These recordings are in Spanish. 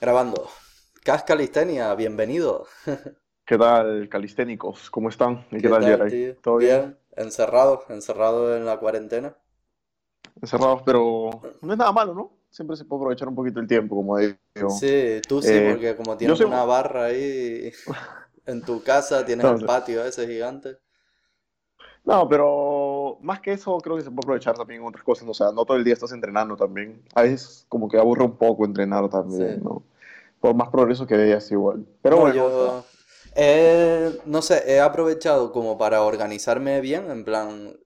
Grabando. Cas Calistenia, bienvenido. ¿Qué tal, calisténicos? ¿Cómo están? ¿Y qué ¿Qué tal, tal? ¿Todo bien? Bien, encerrado, encerrado en la cuarentena. Encerrados, pero no es nada malo, ¿no? Siempre se puede aprovechar un poquito el tiempo, como digo. Sí, tú sí, Eh, porque como tienes soy... una barra ahí en tu casa, tienes el patio ese gigante. no, pero más que eso, creo que se puede aprovechar también en otras cosas. O sea, no todo el día estás entrenando también. A veces como que aburre un poco entrenar también, Sí. ¿no? Por más progreso que veas igual. Pero No, bueno, yo he, no sé, he aprovechado como para organizarme bien, en plan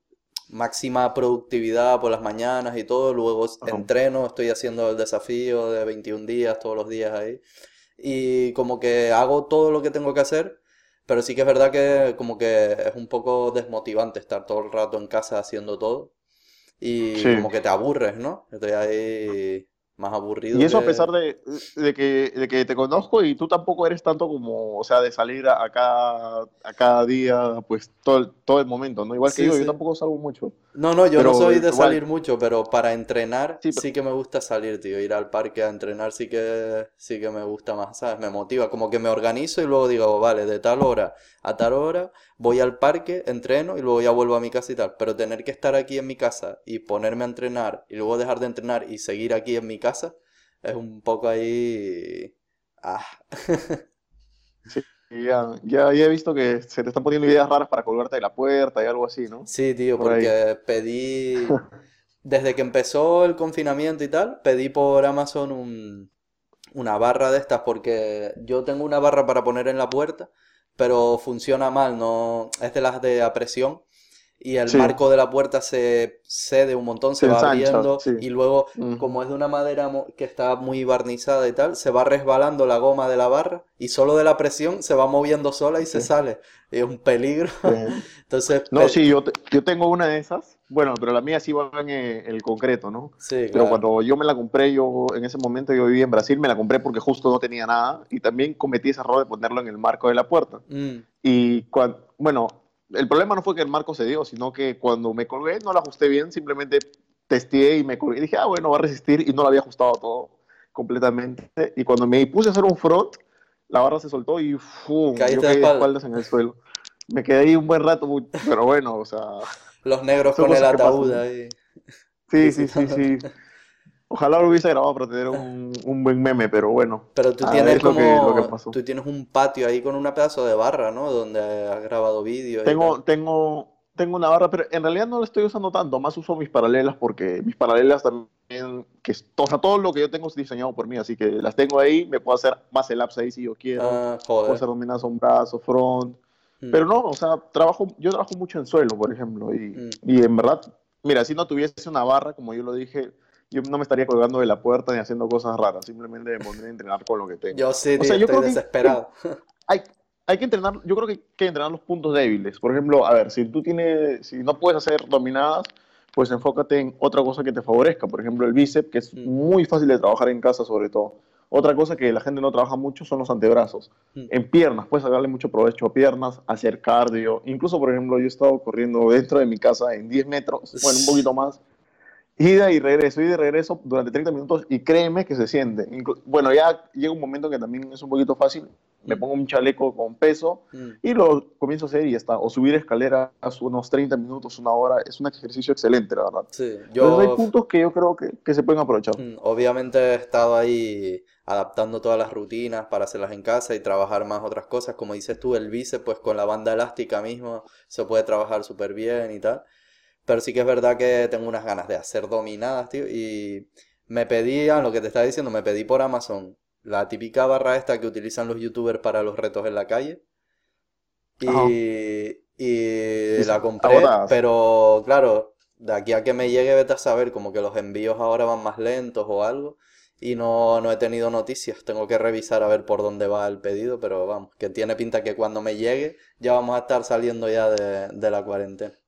máxima productividad por las mañanas y todo, luego ajá. entreno, estoy haciendo el desafío de 21 días todos los días ahí y como que hago todo lo que tengo que hacer, pero sí que es verdad que como que es un poco desmotivante estar todo el rato en casa haciendo todo y Sí. como que te aburres, ¿no? Estoy ahí más Y aburrido eso a pesar de, de que, de que te conozco y tú tampoco eres tanto como, o sea, de salir a, a cada, a cada día, pues todo el, todo el momento, ¿no? Igual que Sí, yo, yo sí. tampoco salgo mucho, No, no, yo no soy de igual, salir mucho, pero para entrenar sí, pero, sí que me gusta salir, tío. Ir al parque a entrenar sí que sí que me gusta más, ¿sabes? Me motiva, como que me organizo y luego digo, vale, de tal hora a tal hora voy al parque, entreno y luego ya vuelvo a mi casa y tal. Pero tener que estar aquí en mi casa y ponerme a entrenar y luego dejar de entrenar y seguir aquí en mi casa es un poco ahí... Ah. sí, ya, ya, ya he visto que se te están poniendo ideas raras para colgarte de la puerta y algo así, ¿no? Sí, tío, Por ahí. porque pedí... Desde que empezó el confinamiento y tal, pedí por Amazon un, una barra de estas porque yo tengo una barra para poner en la puerta, pero funciona mal, no es de las de a presión y el Sí, marco de la puerta se cede un montón, se se va ensancha, abriendo sí. y luego Ujú. como es de una madera que está muy barnizada y tal, se va resbalando la goma de la barra y solo de la presión se va moviendo sola y se Sí, sale. Y es un peligro. Entonces, No, pe- sí, yo, te- yo tengo una de esas, bueno, pero la mía sí va en eh, el concreto, ¿no? sí, Pero claro. cuando yo me la compré, yo en ese momento yo vivía en Brasil, me la compré porque justo no tenía nada y también cometí ese error de ponerlo en el marco de la puerta. Mm, Y cuan- bueno, el problema no fue que el marco se dio, sino que cuando me colgué no lo ajusté bien, simplemente testé y me colgué. Y dije, ah, bueno, va a resistir y no lo había ajustado todo completamente. Y cuando me puse a hacer un front, la barra se soltó y ¡fum! yo caíste de caí de espalda. espaldas en el suelo. Me quedé ahí un buen rato, pero bueno, o sea, Los negros con el ataúd ahí Sí, sí, sí, sí. Ojalá lo hubiese grabado para tener un, un buen meme, pero bueno, Pero tú ah, tienes es lo que, lo que como, pasó. tú tienes un patio ahí con una pedazo de barra, ¿no? Donde has grabado vídeos tal. Tengo, tengo, tengo una barra, pero en realidad no la estoy usando tanto, más uso mis paralelas porque mis paralelas también, que o sea, todo lo que yo tengo es diseñado por mí, así que las tengo ahí, me puedo hacer más el ahí si yo quiero, Ah, puedo joder. hacer dominadas un brazo, front, Mm, pero no, o sea, trabajo, yo trabajo mucho en suelo, por ejemplo, y, mm. y en verdad, mira, si no tuviese una barra, como yo lo dije, yo no me estaría colgando de la puerta ni haciendo cosas raras, simplemente me pondría a entrenar con lo que tengo. Yo sí, O sea, yo estoy creo que, que desesperado. hay, hay que entrenar, yo creo que hay que entrenar los puntos débiles. Por ejemplo, a ver, si tú tienes, si no puedes hacer dominadas, pues enfócate en otra cosa que te favorezca. Por ejemplo, el bíceps, que es Mm, muy fácil de trabajar en casa sobre todo. Otra cosa que la gente no trabaja mucho son los antebrazos. mm. En piernas, puedes sacarle mucho provecho a piernas, hacer cardio. Incluso, por ejemplo, yo he estado corriendo dentro de mi casa en 10 metros, bueno, un poquito más, ida y regreso, ida y regreso durante 30 minutos y créeme que se siente. Inclu- Bueno, ya llega un momento que también es un poquito fácil. Me Mm, pongo un chaleco con peso mm. y lo comienzo a hacer y ya está. O subir escaleras unos 30 minutos, una hora, es un ejercicio excelente, la verdad. Sí, Entonces hay yo puntos que yo creo que, que se pueden aprovechar. mm, obviamente he estado ahí adaptando todas las rutinas para hacerlas en casa y trabajar más otras cosas. Como dices tú, el bíceps, pues con la banda elástica mismo se puede trabajar súper bien y tal. Pero sí que es verdad que tengo unas ganas de hacer dominadas, tío. Y me pedían, lo que te estaba diciendo, me pedí por Amazon la típica barra esta que utilizan los youtubers para los retos en la calle. Y, y Y la compré, pero claro, de aquí a que me llegue, vete a saber, como que los envíos ahora van más lentos o algo. Y no, no he tenido noticias. Tengo que revisar a ver por dónde va el pedido, pero vamos, que tiene pinta que cuando me llegue ya vamos a estar saliendo ya de, de la cuarentena.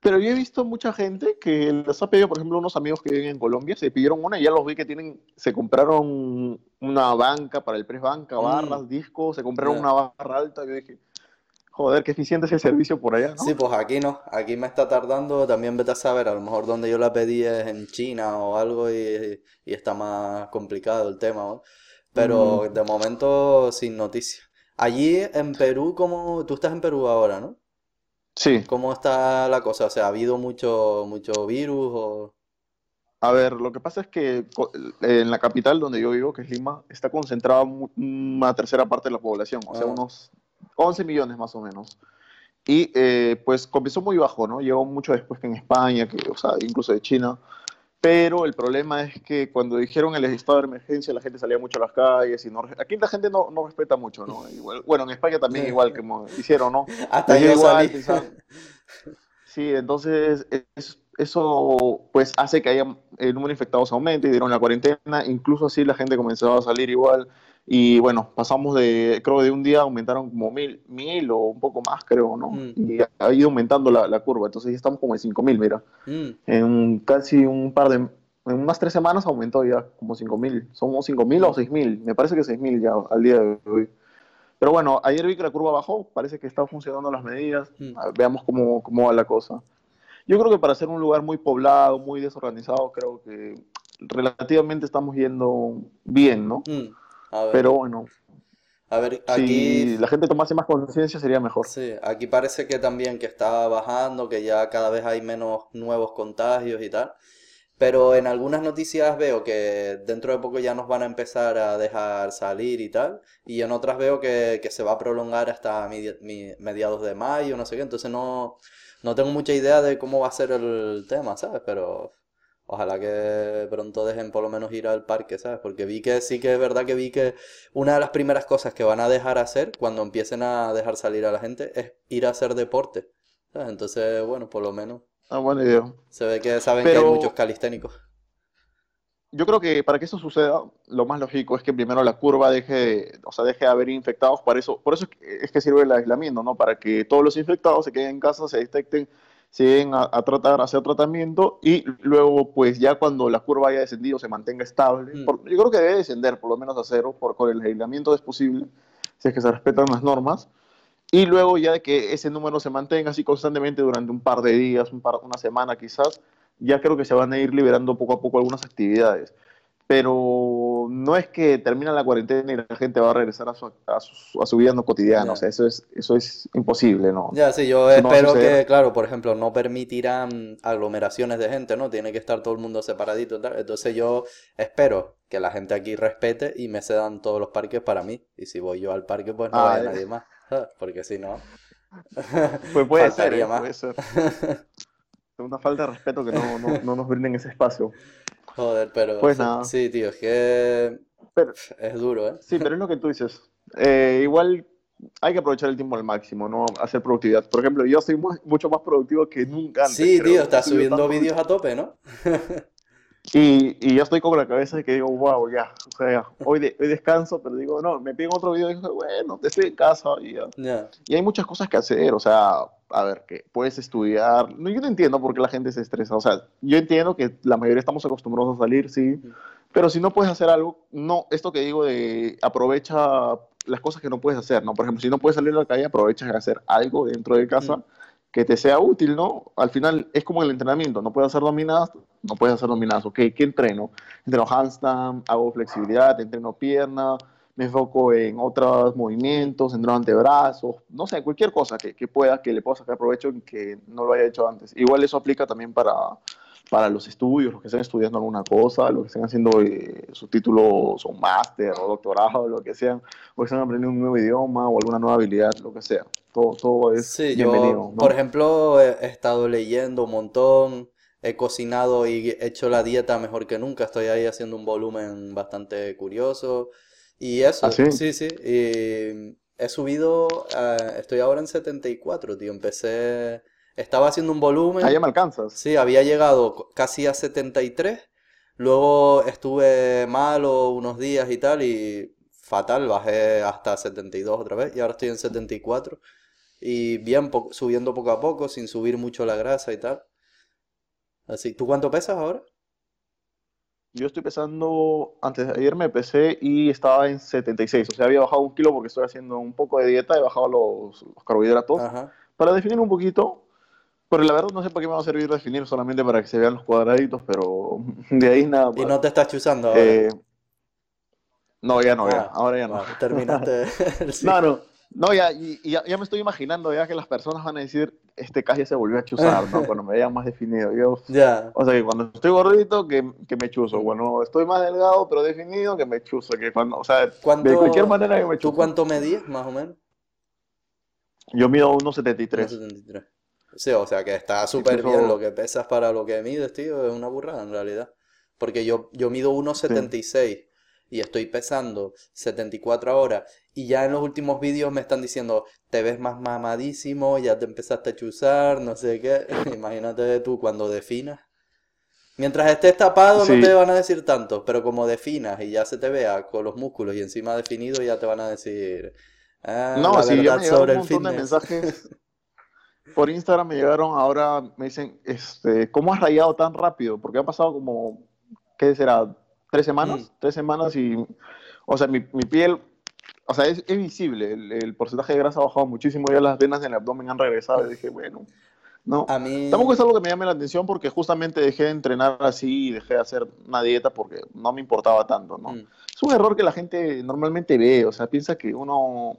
Pero yo he visto mucha gente que les ha pedido, por ejemplo, unos amigos que viven en Colombia, se pidieron una y ya los vi que tienen, se compraron una banca para el press banca, Mm, barras, discos, se compraron una barra alta. Yo dije, joder, qué eficiente es el servicio por allá, Sí, pues aquí no, aquí me está tardando, también vete a saber, a lo mejor donde yo la pedí es en China o algo y, y está más complicado el tema, ¿no? pero Mm, de momento sin noticias. Allí en Perú, ¿cómo? Tú estás en Perú ahora, ¿no? Sí, ¿Cómo está la cosa? O sea, ¿ha habido mucho, mucho virus o...? a ver, lo que pasa es que co- en la capital donde yo vivo, que es Lima, está concentrada una tercera parte de la población, o sea, Ah, unos 11 millones más o menos. Y eh, pues comenzó muy bajo, ¿no? Llegó mucho después que en España, que, o sea, incluso de China. Pero el problema es que cuando dijeron el estado de emergencia, la gente salía mucho a las calles y no... Aquí la gente no, no respeta mucho, ¿no? Igual, bueno, en España también igual que hicieron, ¿no? hasta yo igual, salí. Sí, entonces es- eso pues hace que haya el número de infectados aumente y dieron la cuarentena, incluso así la gente comenzó a salir igual y bueno, pasamos de, creo de un día aumentaron como mil, mil o un poco más creo, ¿no? Mm, Y ha ido aumentando la, la curva, entonces ya estamos como en cinco mil, mira, mm, en casi un par de, en unas tres semanas aumentó ya como cinco mil, somos cinco mil o seis mil, me parece que seis mil ya al día de hoy. Pero bueno, ayer vi que la curva bajó, parece que están funcionando las medidas, mm. a- veamos cómo, cómo va la cosa. Yo creo que para ser un lugar muy poblado, muy desorganizado, creo que relativamente estamos yendo bien, ¿no? A ver, Pero bueno, a ver, si aquí, la gente tomase más conciencia sería mejor. sí, aquí parece que también que está bajando, que ya cada vez hay menos nuevos contagios y tal. Pero en algunas noticias veo que dentro de poco ya nos van a empezar a dejar salir y tal. Y en otras veo que, que se va a prolongar hasta mediados de mayo, no sé qué. Entonces no, no tengo mucha idea de cómo va a ser el tema, ¿sabes? Pero ojalá que pronto dejen por lo menos ir al parque, ¿sabes? Porque vi que sí que es verdad que vi que una de las primeras cosas que van a dejar hacer cuando empiecen a dejar salir a la gente es ir a hacer deporte, ¿sabes? Entonces, bueno, por lo menos Ah, buena idea. se ve que saben que hay muchos calisténicos. yo creo que para que eso suceda, lo más lógico es que primero la curva deje, o sea, deje de haber infectados. Por eso, por eso es que, es que sirve el aislamiento, ¿no? Para que todos los infectados se queden en casa, se detecten, se lleguen a, a tratar, a hacer tratamiento y luego, pues ya cuando la curva haya descendido, se mantenga estable. Mm, Por- yo creo que debe descender por lo menos a cero, por, con el aislamiento es posible, si es que se respetan las normas. Y luego ya de que ese número se mantenga así constantemente durante un par de días, un par, una semana quizás, ya creo que se van a ir liberando poco a poco algunas actividades. Pero no es que termina la cuarentena y la gente va a regresar a su, a su, a su vida no cotidiana. O sea, eso es, eso es imposible, ¿no? Ya, sí, yo Eso no espero que, claro, por ejemplo, no permitirán aglomeraciones de gente, ¿no? Tiene que estar todo el mundo separadito tal. Entonces yo espero que la gente aquí respete y me cedan todos los parques para mí. Y si voy yo al parque, pues no Ah, vaya eh, nadie más. Porque si no, pues puede ser, ¿eh? Puede ser. Una falta de respeto que no, no, no nos brinden ese espacio. Joder, pero Pues nada. sí, tío, es que Pero, es duro, ¿eh? sí, pero es lo que tú dices. Eh, igual hay que aprovechar el tiempo al máximo, ¿no? Hacer productividad. Por ejemplo, yo soy mu- mucho más productivo que nunca antes, Sí, tío, creo. Estás subiendo vídeos a tope, ¿no? Y, y yo estoy con la cabeza de que digo, wow, ya, o sea, hoy, de- hoy descanso, pero digo, no, me piden otro video y digo, bueno, estoy en casa y ya. Ya. Y hay muchas cosas que hacer, o sea, a ver, que puedes estudiar. No, yo no entiendo por qué la gente se estresa, o sea, yo entiendo que la mayoría estamos acostumbrados a salir, sí, pero si no puedes hacer algo, no, esto que digo de aprovecha las cosas que no puedes hacer, ¿no? Por ejemplo, si no puedes salir a la calle, aprovecha de hacer algo dentro de casa Mm. Que te sea útil, ¿no? Al final es como el entrenamiento, no puedes hacer dominadas, no puedes hacer dominadas, ok, ¿qué entreno? Entreno handstand, hago flexibilidad, entreno pierna, me enfoco en otros movimientos, entreno antebrazos, no sé, cualquier cosa que, que pueda, que le pueda sacar provecho y que no lo haya hecho antes. Igual eso aplica también para, para los estudios, los que estén estudiando alguna cosa, los que estén haciendo eh, sus títulos o máster o doctorado, lo que sean, o que estén aprendiendo un nuevo idioma o alguna nueva habilidad, lo que sea. Todo, todo es Sí, bienvenido, yo, ¿no? por ejemplo, he, estado leyendo un montón, he cocinado y he hecho la dieta mejor que nunca, estoy ahí haciendo un volumen bastante curioso. Y ¿Ah, eso, sí? sí, sí, y he subido, eh, estoy ahora en 74, tío, empecé, estaba haciendo un Ah, volumen, ya me alcanzas. sí, había llegado casi a 73, luego estuve malo unos días y tal, y fatal, bajé hasta 72 otra vez, y ahora estoy en 74. Y bien, po- subiendo poco a poco, sin subir mucho la grasa y tal. Así, ¿tú cuánto pesas ahora? Yo estoy pesando, antes de ayer me pesé y estaba en 76, o sea, había bajado un kilo porque estoy haciendo un poco de dieta, he bajado los, los carbohidratos Ajá. para definir un poquito, pero la verdad no sé para qué me va a servir definir solamente para que se vean los cuadraditos, pero de ahí nada ¿Y más. no te estás chuzando ahora? Eh, No, ya no, ya. Ah, Ahora ya no. ah, terminaste el No, no. No, ya, y, ya, ya me estoy imaginando ya que las personas van a decir, este calle se volvió a chuzar, ¿no? Cuando me vean más definido. Yo, Ya. o sea, que cuando estoy gordito, que, que me chuzo. Cuando estoy más delgado, pero definido, que me chuzo. Que cuando, o sea, de ¿Cuánto- cualquier manera que me ¿Tú chuzo. cuánto medías, más o menos? Yo mido 1,73. 1,73. Sí, o sea que está súper bien lo que pesas para lo que mides, tío, es una burrada en realidad. Porque yo, yo mido 1,76 y estoy pesando 74 ahora y ya en los últimos vídeos me están diciendo, te ves más mamadísimo, ya te empezaste a chuzar, no sé qué. Imagínate tú cuando definas. Mientras estés tapado no te van a decir tanto, pero como definas y ya se te vea con los músculos y encima definido, ya te van a decir, ah, No, la sí, ya verdad me sobre un el de mensajes. Por Instagram me llegaron ahora, me dicen, este, ¿cómo has rayado tan rápido? Porque ha pasado como, ¿qué será? ¿Tres semanas? Mm. Tres semanas y, o sea, mi, mi piel, o sea, es, es visible, el, el porcentaje de grasa ha bajado muchísimo, ya las venas en el abdomen han regresado y dije, bueno, no. A mí... Tampoco es algo que me llame la atención porque justamente dejé de entrenar así y dejé de hacer una dieta porque no me importaba tanto, ¿no? Mm. Es un error que la gente normalmente ve, o sea, piensa que uno...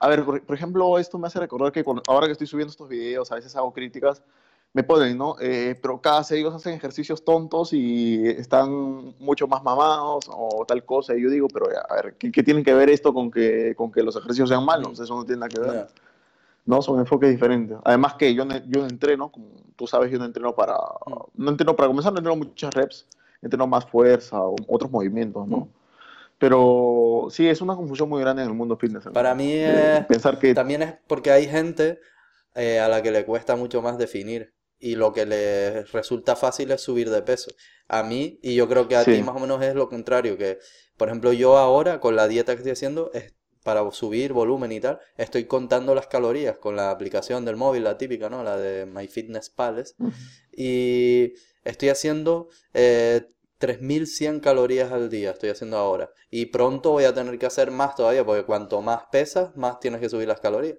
A ver, por, por ejemplo, esto me hace recordar que cuando- ahora que estoy subiendo estos videos, a veces hago críticas, me ponen, ¿no? Eh, pero cada ellos hacen ejercicios tontos y están mucho más mamados o tal cosa. Y yo digo, pero a ver, ¿qué, qué tiene que ver esto con que, con que los ejercicios sean malos? Eso no tiene nada que ver. Ya. No, son enfoques diferentes. Además que yo, no- yo no entreno, como tú sabes, yo no entreno para... No entreno para comenzar, no entreno muchas reps, entreno más fuerza o otros movimientos, ¿no? Mm. Pero sí, es una confusión muy grande en el mundo fitness. Para mí es- Pensar que... También es porque hay gente eh, a la que le cuesta mucho más definir y lo que le resulta fácil es subir de peso. A mí, y yo creo que a Sí. ti más o menos es lo contrario, que por ejemplo yo ahora con la dieta que estoy haciendo es para subir volumen y tal, estoy contando las calorías con la aplicación del móvil, la típica, ¿no? La de MyFitnessPal y estoy haciendo eh, 3100 calorías al día, estoy haciendo ahora. Y pronto voy a tener que hacer más todavía, porque cuanto más pesas, más tienes que subir las calorías.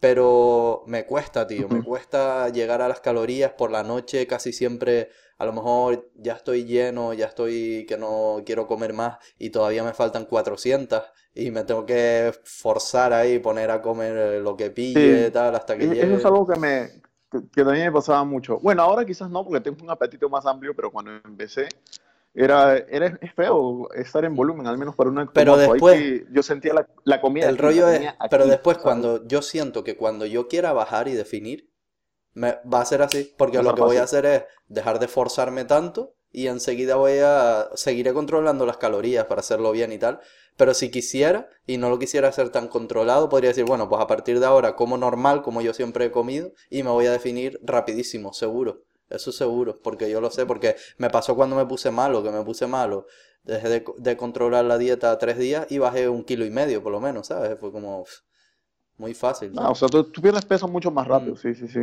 Pero me cuesta, tío, me cuesta llegar a las calorías por la noche, casi siempre, a lo mejor ya estoy lleno, ya estoy que no quiero comer más y todavía me faltan 400 y me tengo que forzar ahí, poner a comer eh, lo que pille, Sí. tal, hasta que E- Eso llegue. es algo que me que, también me pasaba mucho. Bueno, ahora quizás no, porque tengo un apetito más amplio, pero cuando empecé era, era es feo estar en volumen, al menos para una Pero después- que- yo sentía la, la comida El aquí, rollo es, pero después ¿sabes? cuando yo siento que cuando yo quiera bajar y definir, me, va a ser así, porque lo que voy a hacer es dejar de forzarme tanto y enseguida voy a, seguiré controlando las calorías para hacerlo bien y tal, pero si quisiera y no lo quisiera hacer tan controlado, podría decir, bueno, pues a partir de ahora como normal, como yo siempre he comido, y me voy a definir rapidísimo, seguro. Eso seguro, porque yo lo sé, porque me pasó cuando me puse malo, que me puse malo. Dejé de, co- de controlar la dieta tres días y bajé un kilo y medio, por lo menos, ¿sabes? Fue como muy fácil, Ah, o sea, tú, tú pierdes peso mucho más rápido, Mm. sí, sí, sí.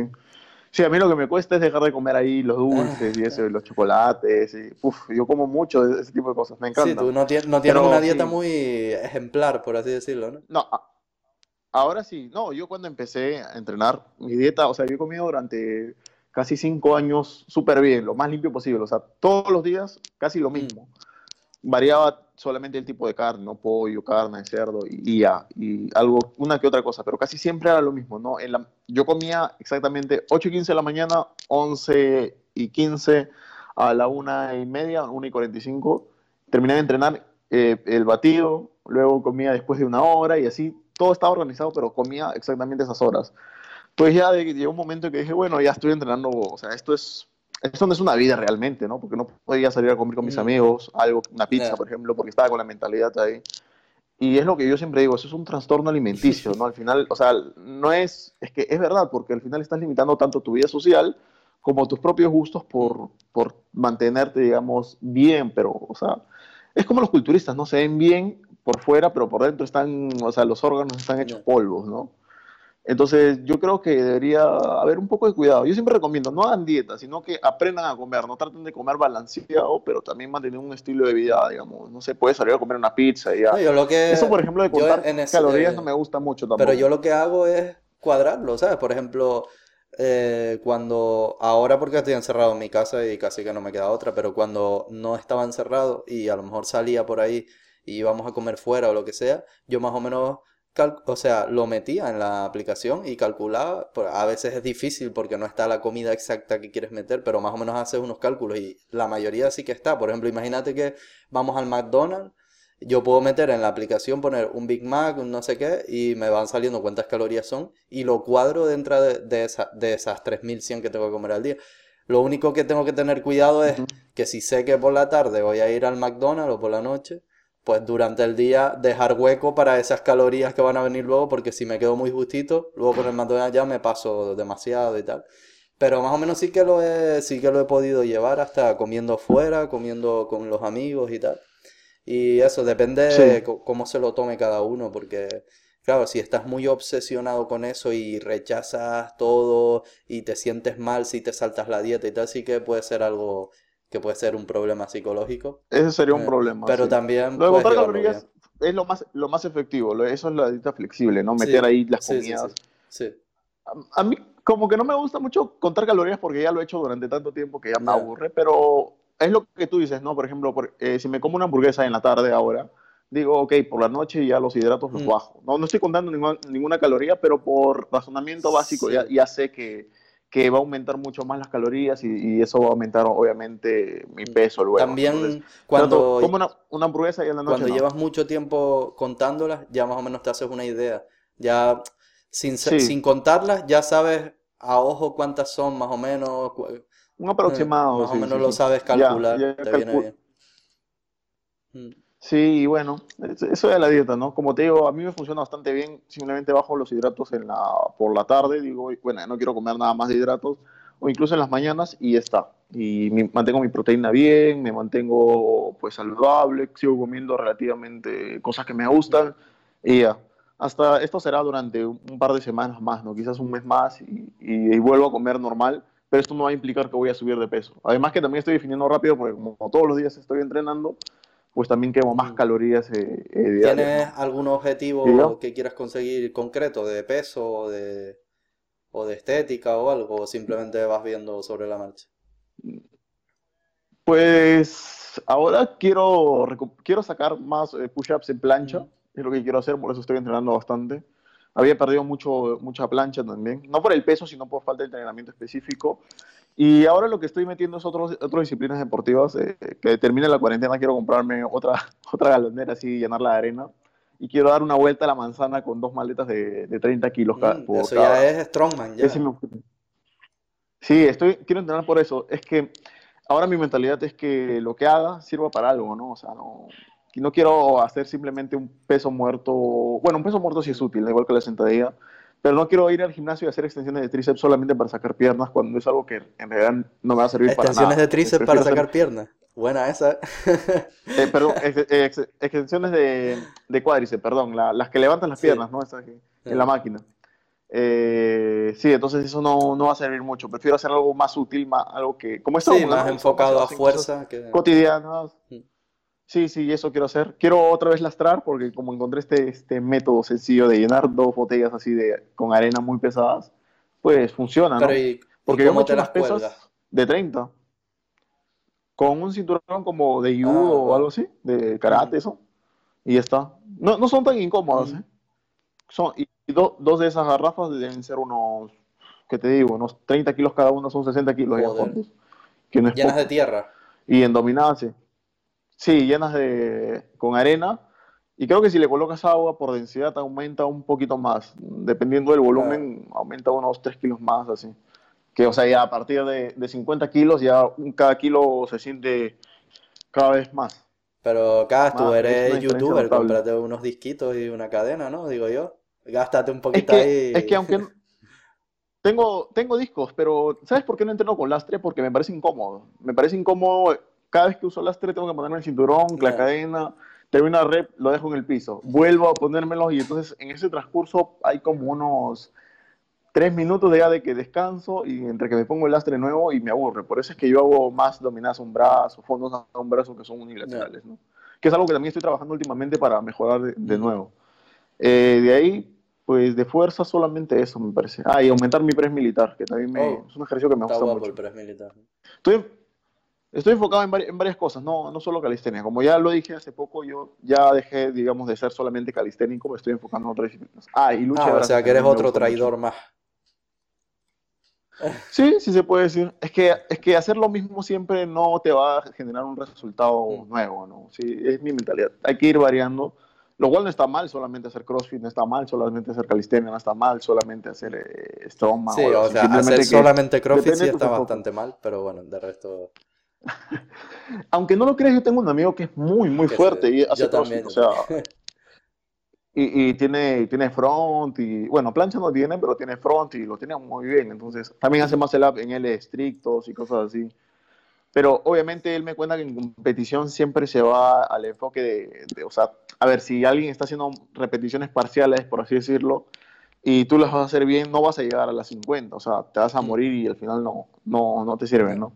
Sí, a mí lo que me cuesta es dejar de comer ahí los dulces y eso, y los chocolates, y uf, yo como mucho de ese tipo de cosas, me Sí, encanta. tú no, tienes no tienes Pero una dieta sí. muy ejemplar, por así decirlo, ¿no? No, ahora sí, no, yo cuando empecé a entrenar, mi dieta, o sea, yo he comido durante casi cinco años súper bien, lo más limpio posible, o sea, todos los días casi lo mismo. Variaba solamente el tipo de carne, ¿no? Pollo, carne, cerdo y, y y algo, una que otra cosa, pero casi siempre era lo mismo, ¿no? En la- yo comía exactamente 8 y 15 de la mañana, 11 y 15 a la una y media, 1 y 45, terminé de entrenar eh, el batido, luego comía después de una hora y así, todo estaba organizado, pero comía exactamente esas horas. Pues ya llegó un momento en que dije, bueno, ya estoy entrenando, o sea, esto es, esto no es una vida realmente, ¿no? Porque no podía salir a comer con mis Mm. amigos, algo, una pizza, Ya. por ejemplo, porque estaba con la mentalidad ahí. Y es lo que yo siempre digo, eso es un trastorno alimenticio, ¿no? Al final, o sea, no es, es que es verdad, porque al final estás limitando tanto tu vida social como tus propios gustos por, por mantenerte, digamos, bien, pero, o sea, es como los culturistas, ¿no? Se ven bien por fuera, pero por dentro están, o sea, los órganos están hechos polvos, ¿no? Entonces, yo creo que debería haber un poco de cuidado. Yo siempre recomiendo, no hagan dieta, sino que aprendan a comer, no traten de comer balanceado, pero también mantener un estilo de vida, digamos. No se puede salir a comer una pizza y ya. No, yo lo que... Eso, por ejemplo, de contar en ese- calorías no me gusta mucho tampoco. Pero yo lo que hago es cuadrarlo, ¿sabes? Por ejemplo, eh, cuando ahora porque estoy encerrado en mi casa y casi que no me queda otra, pero cuando no estaba encerrado y a lo mejor salía por ahí y íbamos a comer fuera o lo que sea, yo más o menos o sea, lo metía en la aplicación y calculaba. A veces es difícil porque no está la comida exacta que quieres meter, pero más o menos haces unos cálculos y la mayoría sí que está. Por ejemplo, imagínate que vamos al McDonald's, yo puedo meter en la aplicación, poner un Big Mac, un no sé qué, y me van saliendo cuántas calorías son y lo cuadro dentro de, de, esa, de esas 3100 que tengo que comer al día. Lo único que tengo que tener cuidado es que si sé que por la tarde voy a ir al McDonald's o por la noche, pues durante el día dejar hueco para esas calorías que van a venir luego, porque si me quedo muy justito, luego con el McDonald's ya me paso demasiado y tal. Pero más o menos sí que lo he, sí que lo he podido llevar hasta comiendo fuera, comiendo con los amigos y tal. Y eso depende de cómo se lo tome cada uno, porque claro, si estás muy obsesionado con eso y rechazas todo y te sientes mal si te saltas la dieta y tal, sí que puede ser algo que puede ser un problema psicológico. Ese sería un eh, problema. Pero también. Lo de botar calorías es lo más, lo más efectivo. Eso es la dieta flexible, ¿no? Meter ahí las comidas. Sí. A, mí, como que no me gusta mucho contar calorías porque ya lo he hecho durante tanto tiempo que ya me aburre, pero es lo que tú dices, ¿no? Por ejemplo, eh, si me como una hamburguesa en la tarde ahora, digo, ok, por la noche ya los hidratos los mm. bajo. No, no estoy contando ninguna, ninguna caloría, pero por razonamiento básico ya, ya sé que que va a aumentar mucho más las calorías y, eso va a aumentar obviamente mi peso luego. También cuando como una, una, hamburguesa y en la noche cuando llevas mucho tiempo contándolas ya más o menos te haces una idea. Ya sin, sin contarlas ya sabes a ojo cuántas son más o menos. Un aproximado. más o menos lo sabes calcular. te viene bien. Sí, bueno, eso es la dieta, ¿no? Como te digo, a mí me funciona bastante bien, simplemente bajo los hidratos en la, por la tarde, digo, bueno, no quiero comer nada más de hidratos, o incluso en las mañanas, y ya está. Y mantengo mi proteína bien, me mantengo pues saludable, sigo comiendo relativamente cosas que me gustan, y ya. Hasta esto será durante un par de semanas más, ¿no? Quizás un mes más, y, y, vuelvo a comer normal, pero esto no va a implicar que voy a subir de peso. Además que también estoy definiendo rápido, porque como todos los días estoy entrenando, pues también quemo más mm. calorías eh, eh ¿Tienes algún objetivo que quieras conseguir concreto de peso o de, o de estética o algo? ¿O simplemente vas viendo sobre la marcha? Pues ahora quiero, quiero sacar más eh, push-ups en plancha, es lo que quiero hacer, por eso estoy entrenando bastante. Había perdido mucho, mucha plancha también, no por el peso, sino por falta de entrenamiento específico. Y ahora lo que estoy metiendo es otros, otras disciplinas deportivas. Eh, que termine la cuarentena, quiero comprarme otra, otra galonera así, llenarla de arena. Y quiero dar una vuelta a la manzana con dos maletas de, de 30 kilos cada, mm, eso ya es Strongman, ya. Sí, estoy, quiero entrenar por eso. Es que ahora mi mentalidad es que lo que haga sirva para algo, ¿no? O sea, no, no quiero hacer simplemente un peso muerto. Bueno, un peso muerto sí es útil, igual que la sentadilla pero no quiero ir al gimnasio y hacer extensiones de tríceps solamente para sacar piernas cuando es algo que en realidad no me va a servir para nada. Extensiones de tríceps para sacar piernas. Buena esa. eh, perdón, extensiones de, de cuádriceps, perdón, las que levantan las piernas, ¿no? en la máquina. Eh, sí, entonces eso no, no, va a servir mucho. Prefiero hacer algo más útil, más, algo que... Como esto, sí, más enfocado a fuerza. Que... Cotidianas. Mm. Sí, sí, eso quiero hacer. Quiero otra vez lastrar porque como encontré este, este método sencillo de llenar dos botellas así de con arena muy pesadas, pues funciona, ¿no? porque yo me las pesas de 30. Con un cinturón como de judo ah, o algo así, de karate, eso. Y ya está. No, no son tan incómodas, ¿eh? Son, y dos de esas garrafas deben ser unos, ¿qué te digo? Unos 30 kilos cada una, son 60 kilos. Llenas de tierra. Y en dominada, sí. Llenas de con arena. Y creo que si le colocas agua por densidad aumenta un poquito más. Dependiendo del volumen, aumenta unos 3 kilos más, así. Que, o sea, ya a partir de, de 50 kilos, ya cada kilo se siente cada vez más. Pero, acá tú eres youtuber, cómprate unos disquitos y una cadena, ¿no? Digo yo. Gástate un poquito ahí. Es que aunque tengo, tengo discos, pero ¿sabes por qué no entreno con lastre? Porque me parece incómodo. Me parece incómodo cada vez que uso lastre tengo que ponerme el cinturón, la cadena, termino una rep, lo dejo en el piso, vuelvo a ponérmelo y entonces en ese transcurso hay como unos tres minutos de ya de que descanso y entre que me pongo el lastre nuevo y me aburre. Por eso es que yo hago más dominadas a un brazo, fondos a un brazo que son unilaterales, ¿no? Que es algo que también estoy trabajando últimamente para mejorar de, nuevo. Eh, de ahí, pues de fuerza solamente eso me parece. Ah, y aumentar mi press militar, que también me, oh, es un ejercicio que me gusta mucho. El press militar. Estoy, Estoy enfocado en, varias cosas, no, no solo calistenia. Como ya lo dije hace poco, yo ya dejé, digamos, de ser solamente calisténico, me estoy enfocando en otras disciplinas. Ah, y lucha. Ah, o sea, que eres otro traidor más. Sí, sí se puede decir. Es que, es que hacer lo mismo siempre no te va a generar un resultado mm. nuevo, ¿no? Sí, es mi mentalidad. Hay que ir variando. Lo cual no está mal solamente hacer CrossFit, no está mal solamente hacer calistenia, no está mal solamente hacer eh, strongman. Sí, o, sea, hacer solamente CrossFit sí está bastante mal, pero bueno, de resto... Aunque no lo creas, yo tengo un amigo que es muy, muy fuerte y hace CrossFit, o sea... Y, tiene, tiene front y, bueno, plancha no tiene, pero tiene front y lo tiene muy bien. Entonces, también hace más el up en L estrictos y cosas así. Pero obviamente él me cuenta que en competición siempre se va al enfoque de, o sea, a ver, si alguien está haciendo repeticiones parciales, por así decirlo, y tú las vas a hacer bien, no vas a llegar a las 50, o sea, te vas a morir y al final no, no, no te sirve, ¿no?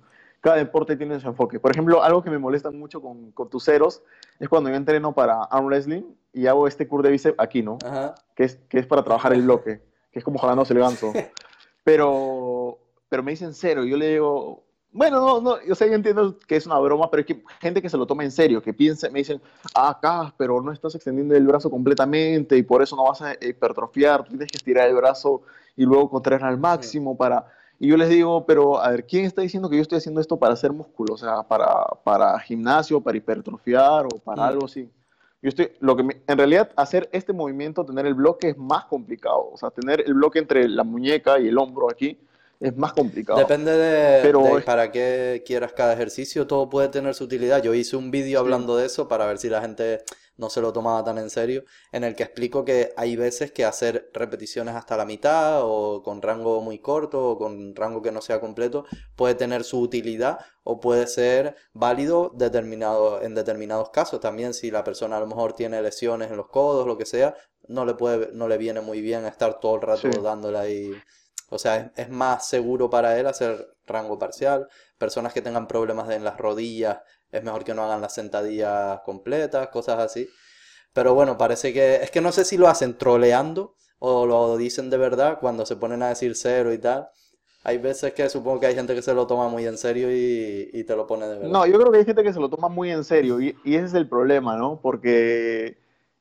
Cada deporte tiene su enfoque. Por ejemplo, algo que me molesta mucho con, con tus ceros es cuando yo entreno para arm wrestling y hago este curl de bíceps aquí, ¿no? Que, es, que es para trabajar el bloque, que es como jalándose el ganso. Pero, pero me dicen cero y yo le digo, bueno, no, no, yo sé, yo entiendo que es una broma, pero es que gente que se lo toma en serio, que piensa, me dicen, ah, acá, pero no estás extendiendo el brazo completamente y por eso no vas a hipertrofiar, tienes que estirar el brazo y luego contraer al máximo para y yo les digo, pero a ver, ¿quién está diciendo que yo estoy haciendo esto para hacer músculo? O sea, para, para gimnasio, para hipertrofiar o para mm. algo así. Yo estoy, lo que en realidad hacer este movimiento, tener el bloque es más complicado. O sea, tener el bloque entre la muñeca y el hombro aquí es más complicado. Depende de, pero para qué quieras cada ejercicio, todo puede tener su utilidad. Yo hice un vídeo hablando de eso para ver si la gente no se lo tomaba tan en serio, en el que explico que hay veces que hacer repeticiones hasta la mitad o con rango muy corto o con rango que no sea completo puede tener su utilidad o puede ser válido determinado, en determinados casos. También si la persona a lo mejor tiene lesiones en los codos, lo que sea, no le, puede, no le viene muy bien estar todo el rato dándole ahí. O sea, es, más seguro para él hacer rango parcial. Personas que tengan problemas en las rodillas es mejor que no hagan las sentadillas completas, cosas así. Pero bueno, parece que es que no sé si lo hacen troleando o lo dicen de verdad cuando se ponen a decir cero y tal. Hay veces que supongo que hay gente que se lo toma muy en serio y, te lo pone de verdad. No, yo creo que hay gente que se lo toma muy en serio y, ese es el problema, ¿no? Porque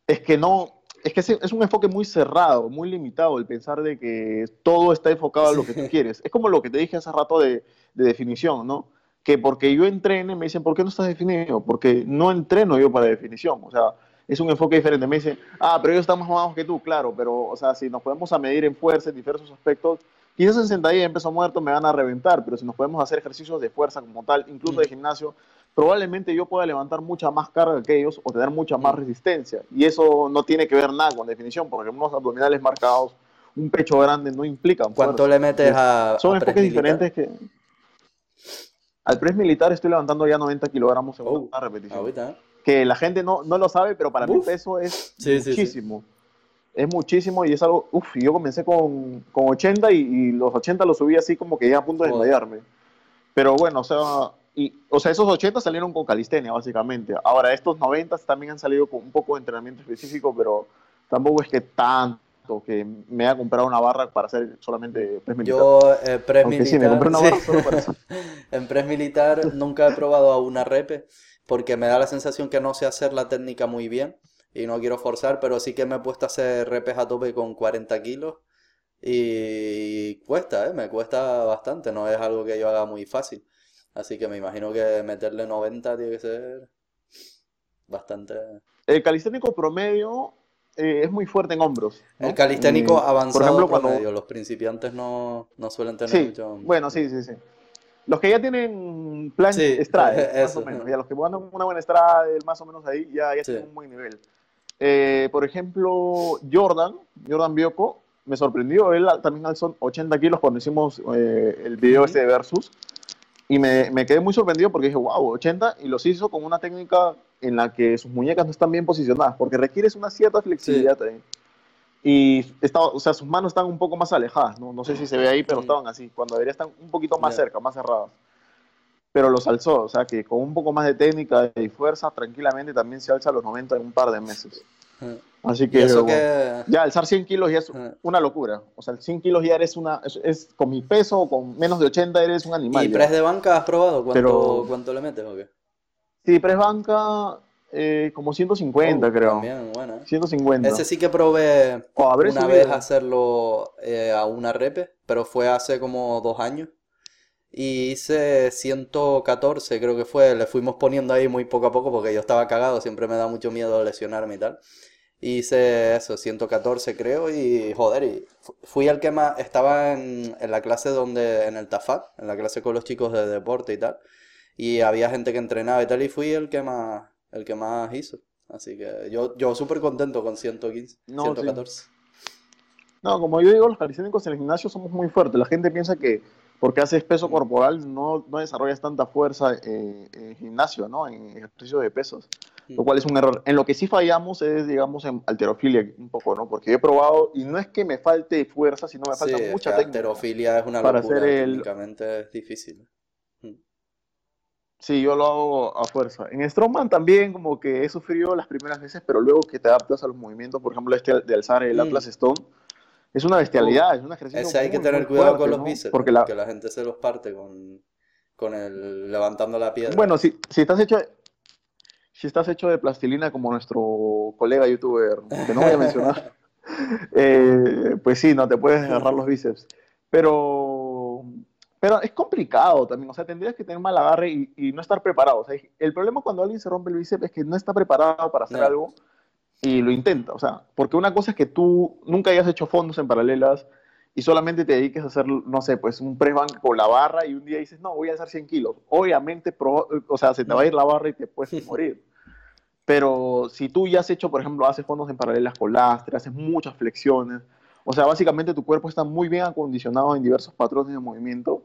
es que no, es que es un enfoque muy cerrado, muy limitado el pensar de que todo está enfocado a lo que tú quieres. Es como lo que te dije hace rato de, de definición, ¿no? que porque yo entrene, me dicen, ¿por qué no estás definido? Porque no entreno yo para definición. O sea, es un enfoque diferente. Me dicen, ah, pero ellos están más bajos que tú, claro, pero, o sea, si nos podemos a medir en fuerza en diversos aspectos, quizás en sentadilla en peso muerto me van a reventar, pero si nos podemos hacer ejercicios de fuerza como tal, incluso de mm. gimnasio, probablemente yo pueda levantar mucha más carga que ellos o tener mucha más resistencia. Y eso no tiene que ver nada con definición, porque unos abdominales marcados, un pecho grande no implican ¿Cuánto le metes a Son enfoques diferentes que... Al press militar estoy levantando ya 90 kilogramos en una repetición. Que la gente no, no, lo sabe, pero para mi peso es muchísimo. Es muchísimo y es algo. Uf, yo comencé con, con 80 y, los 80 los subí así como que ya a punto de desmayarme. Pero bueno, o sea, y, o sea, esos 80 salieron con calistenia, básicamente. Ahora, estos 90 también han salido con un poco de entrenamiento específico, pero tampoco es que tan que me ha comprado una barra para hacer solamente press militar. Yo, eh, press militar. en press militar nunca he probado a una repe porque me da la sensación que no sé hacer la técnica muy bien y no quiero forzar, pero sí que me he puesto a hacer repes a tope con 40 kilos y cuesta, ¿eh? me cuesta bastante, no es algo que yo haga muy fácil. Así que me imagino que meterle 90 tiene que ser bastante... El calisténico promedio eh, es muy fuerte en hombros. El calisténico mm, avanzado por ejemplo, cuando... los principiantes no, no suelen tener sí, mucho... Bueno, sí, sí, sí. Los que ya tienen plan sí, más o menos. Ya los que van una buena estrada, más o menos ahí, ya, ya tienen un buen nivel. Eh, por ejemplo, Jordan, Jordan Bioco, me sorprendió. Él también alzó 80 kilos cuando hicimos eh, el video este de Versus. Y me, me, quedé muy sorprendido porque dije, wow, 80, y los hizo con una técnica en la que sus muñecas no están bien posicionadas, porque requieres una cierta flexibilidad también. Y estaba, o sea, sus manos están un poco más alejadas, ¿no? no sé si se ve ahí, pero estaban así, cuando debería estar un poquito más cerca, más cerradas. Pero los alzó, o sea que con un poco más de técnica y fuerza, tranquilamente también se alza a los 90 en un par de meses. Así que, eso bueno, que... ya alzar 100 kilos ya es una locura. O sea, 100 kilos ya eres una, es, es- con mi peso o con menos de 80 eres un animal. ¿Y ya. press de banca has probado? ¿Cuánto, Pero- cuánto le metes o qué? Sí, press banca eh, como 150 Oh, creo. También, bueno. 150. Ese sí que probé una subido. vez hacerlo eh, a una repe, pero fue hace como dos años. Y hice 114, creo que fue. Le fuimos poniendo ahí muy poco a poco porque yo estaba cagado, siempre me da mucho miedo lesionarme y tal. Hice eso, 114 creo, y joder, y fu- fui el que más. Estaba en, en la clase donde, en el Tafat, en la clase con los chicos de deporte y tal. Y había gente que entrenaba y tal, y fui el que más, el que más hizo. Así que yo, yo súper contento con 115, No, sí. 114. No, como yo digo, los calisténicos en el gimnasio somos muy fuertes. La gente piensa que porque haces peso corporal no, no desarrollas tanta fuerza eh, en gimnasio, ¿no? En ejercicio de pesos. Lo cual es un error. En lo que sí fallamos es, digamos, en alterofilia un poco, ¿no? Porque yo he probado y no es que me falte fuerza, sino me falta Sí, es mucha que técnica. halterofilia es una para locura, hacer el- técnicamente es difícil. Mm. Sí, yo lo hago a fuerza. En Strongman también como que he sufrido las primeras veces, pero luego que te adaptas a los movimientos, por ejemplo, este de alzar el Mm. Atlas Stone, es una bestialidad, es un ejercicio Ese hay que tener cuidado fuerte, con los ¿no? bíceps, Porque la, la gente se los parte con, con el levantando la piedra. Bueno, si, si estás hecho si estás hecho de plastilina como nuestro colega youtuber, que no voy a mencionar, eh, pues sí, no te puedes agarrar los bíceps. Pero, pero es complicado también, o sea, tendrías que tener mal agarre y, y no estar preparado. O sea, el problema cuando alguien se rompe el bíceps es que no está preparado para hacer No. algo y lo intenta. O sea, porque una cosa es que tú nunca hayas hecho fondos en paralelas y solamente te dediques a hacer, no sé, pues un press bank con la barra y un día dices, no, voy a alzar 100 kilos. Obviamente, o sea, se te va a ir la barra y te puedes morir. Pero si tú ya has hecho, por ejemplo, haces fondos en paralelas con lastre, haces muchas flexiones, o sea, básicamente tu cuerpo está muy bien acondicionado en diversos patrones de movimiento,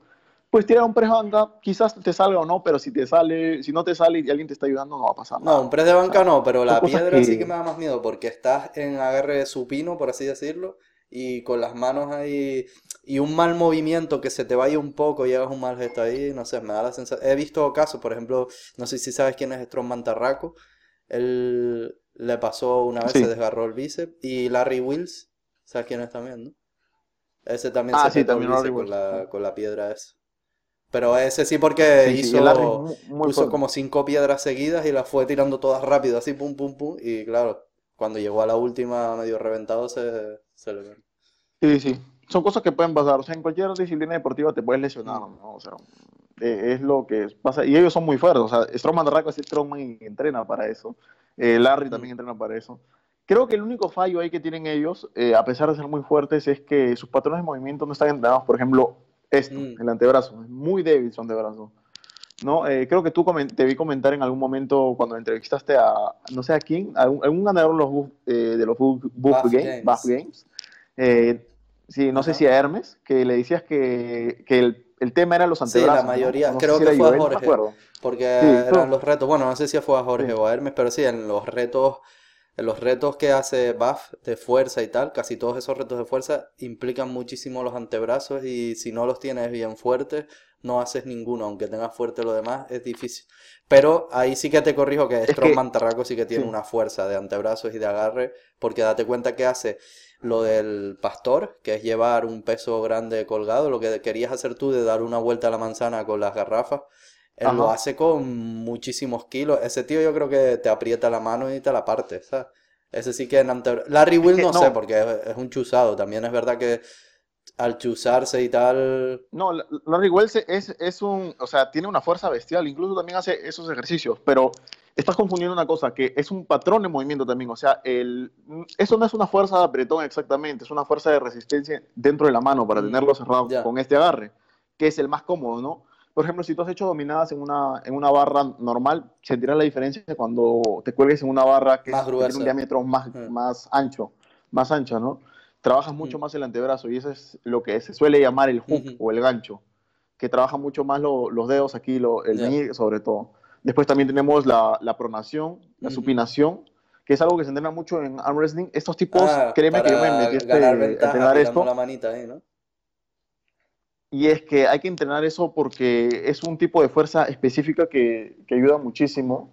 pues tirar un press banca, quizás te salga o no, pero si te sale, si no te sale y alguien te está ayudando, no va a pasar nada. No, un press de banca O sea, no, pero la piedra sí que me da más miedo porque estás en agarre supino, por así decirlo, y con las manos ahí y un mal movimiento que se te vaya un poco y hagas un mal gesto ahí, no sé, me da la sensación. He visto casos, por ejemplo, no sé si sabes quién es Strongman Tarraco, él le pasó una vez, Sí. se desgarró el bíceps, y Larry Wills, ¿sabes quién es también, no? Ese también Ah, se sí, también Larry con la, con la piedra esa. Pero ese sí porque Sí, hizo Larry es muy, muy puso como cinco piedras seguidas y las fue tirando todas rápido, así pum pum pum. Y claro, cuando llegó a la última medio reventado se, Sí, sí. Son cosas que pueden pasar. O sea, en cualquier disciplina deportiva te puedes lesionar, ¿no? O sea, eh, es lo que pasa. Y ellos son muy fuertes. O sea, Strongman de Raco es Strongman y entrena para eso. Eh, Larry también entrena para eso. Creo que el único fallo ahí que tienen ellos, eh, a pesar de ser muy fuertes, es que sus patrones de movimiento no están entrenados. Por ejemplo, esto, Mm. el antebrazo. Es muy débil su antebrazo. ¿No? Eh, creo que tú te vi comentar en algún momento cuando entrevistaste a, no sé a quién, a algún, algún ganador de los, Buff- eh, de los Buff, Games, Games. Buff Games. Eh, sí, no sé si a Hermes, que le decías que, que el, el tema era los Sí, antebrazos. la ¿no? mayoría, No creo que fue a Joel, Jorge. Porque Sí, eran los retos, bueno, no sé si fue a Jorge Sí. o a Hermes, pero sí, en los retos, en los retos que hace Buff de fuerza y tal, casi todos esos retos de fuerza implican muchísimo los antebrazos y si no los tienes bien fuertes, no haces ninguno, aunque tengas fuerte lo demás, es difícil. Pero ahí sí que te corrijo que que- Strongman Tarraco sí que tiene sí. una fuerza de antebrazos y de agarre, porque date cuenta que hace lo del pastor, que es llevar un peso grande colgado, lo que querías hacer tú de dar una vuelta a la manzana con las garrafas. Él lo hace con muchísimos kilos. Ese tío yo creo que te aprieta la mano y te la parte, ¿sabes? Ese sí que en ante... Larry Will no. sé, porque es, es un chuzado. También es verdad que al chuzarse y tal... No, Larry Wells es, es un, o sea, tiene una fuerza bestial, incluso también hace esos ejercicios, pero estás confundiendo una cosa, que es un patrón de movimiento también, o sea, el, eso no es una fuerza de apretón exactamente, es una fuerza de resistencia dentro de la mano para Mm, tenerlo cerrado con este agarre, que es el más cómodo, ¿no? Por ejemplo, si tú has hecho dominadas en una, en una barra normal, sentirás la diferencia cuando te cuelgues en una barra que, Más es- tiene un diámetro más, Mm. más ancho, más ancha, ¿no? Trabajas mucho más el antebrazo y eso es lo que se suele llamar el hook o el gancho, que trabaja mucho más lo- los dedos aquí, lo- el Ya. meñique sobre todo. Después también tenemos la, la pronación, la supinación, que es algo que se entrena mucho en arm wrestling. Estos tipos, Ah, créeme que yo me metí a este- a entrenar esto. la manita ahí, ¿no? Y es que hay que entrenar eso porque es un tipo de fuerza específica que, que ayuda muchísimo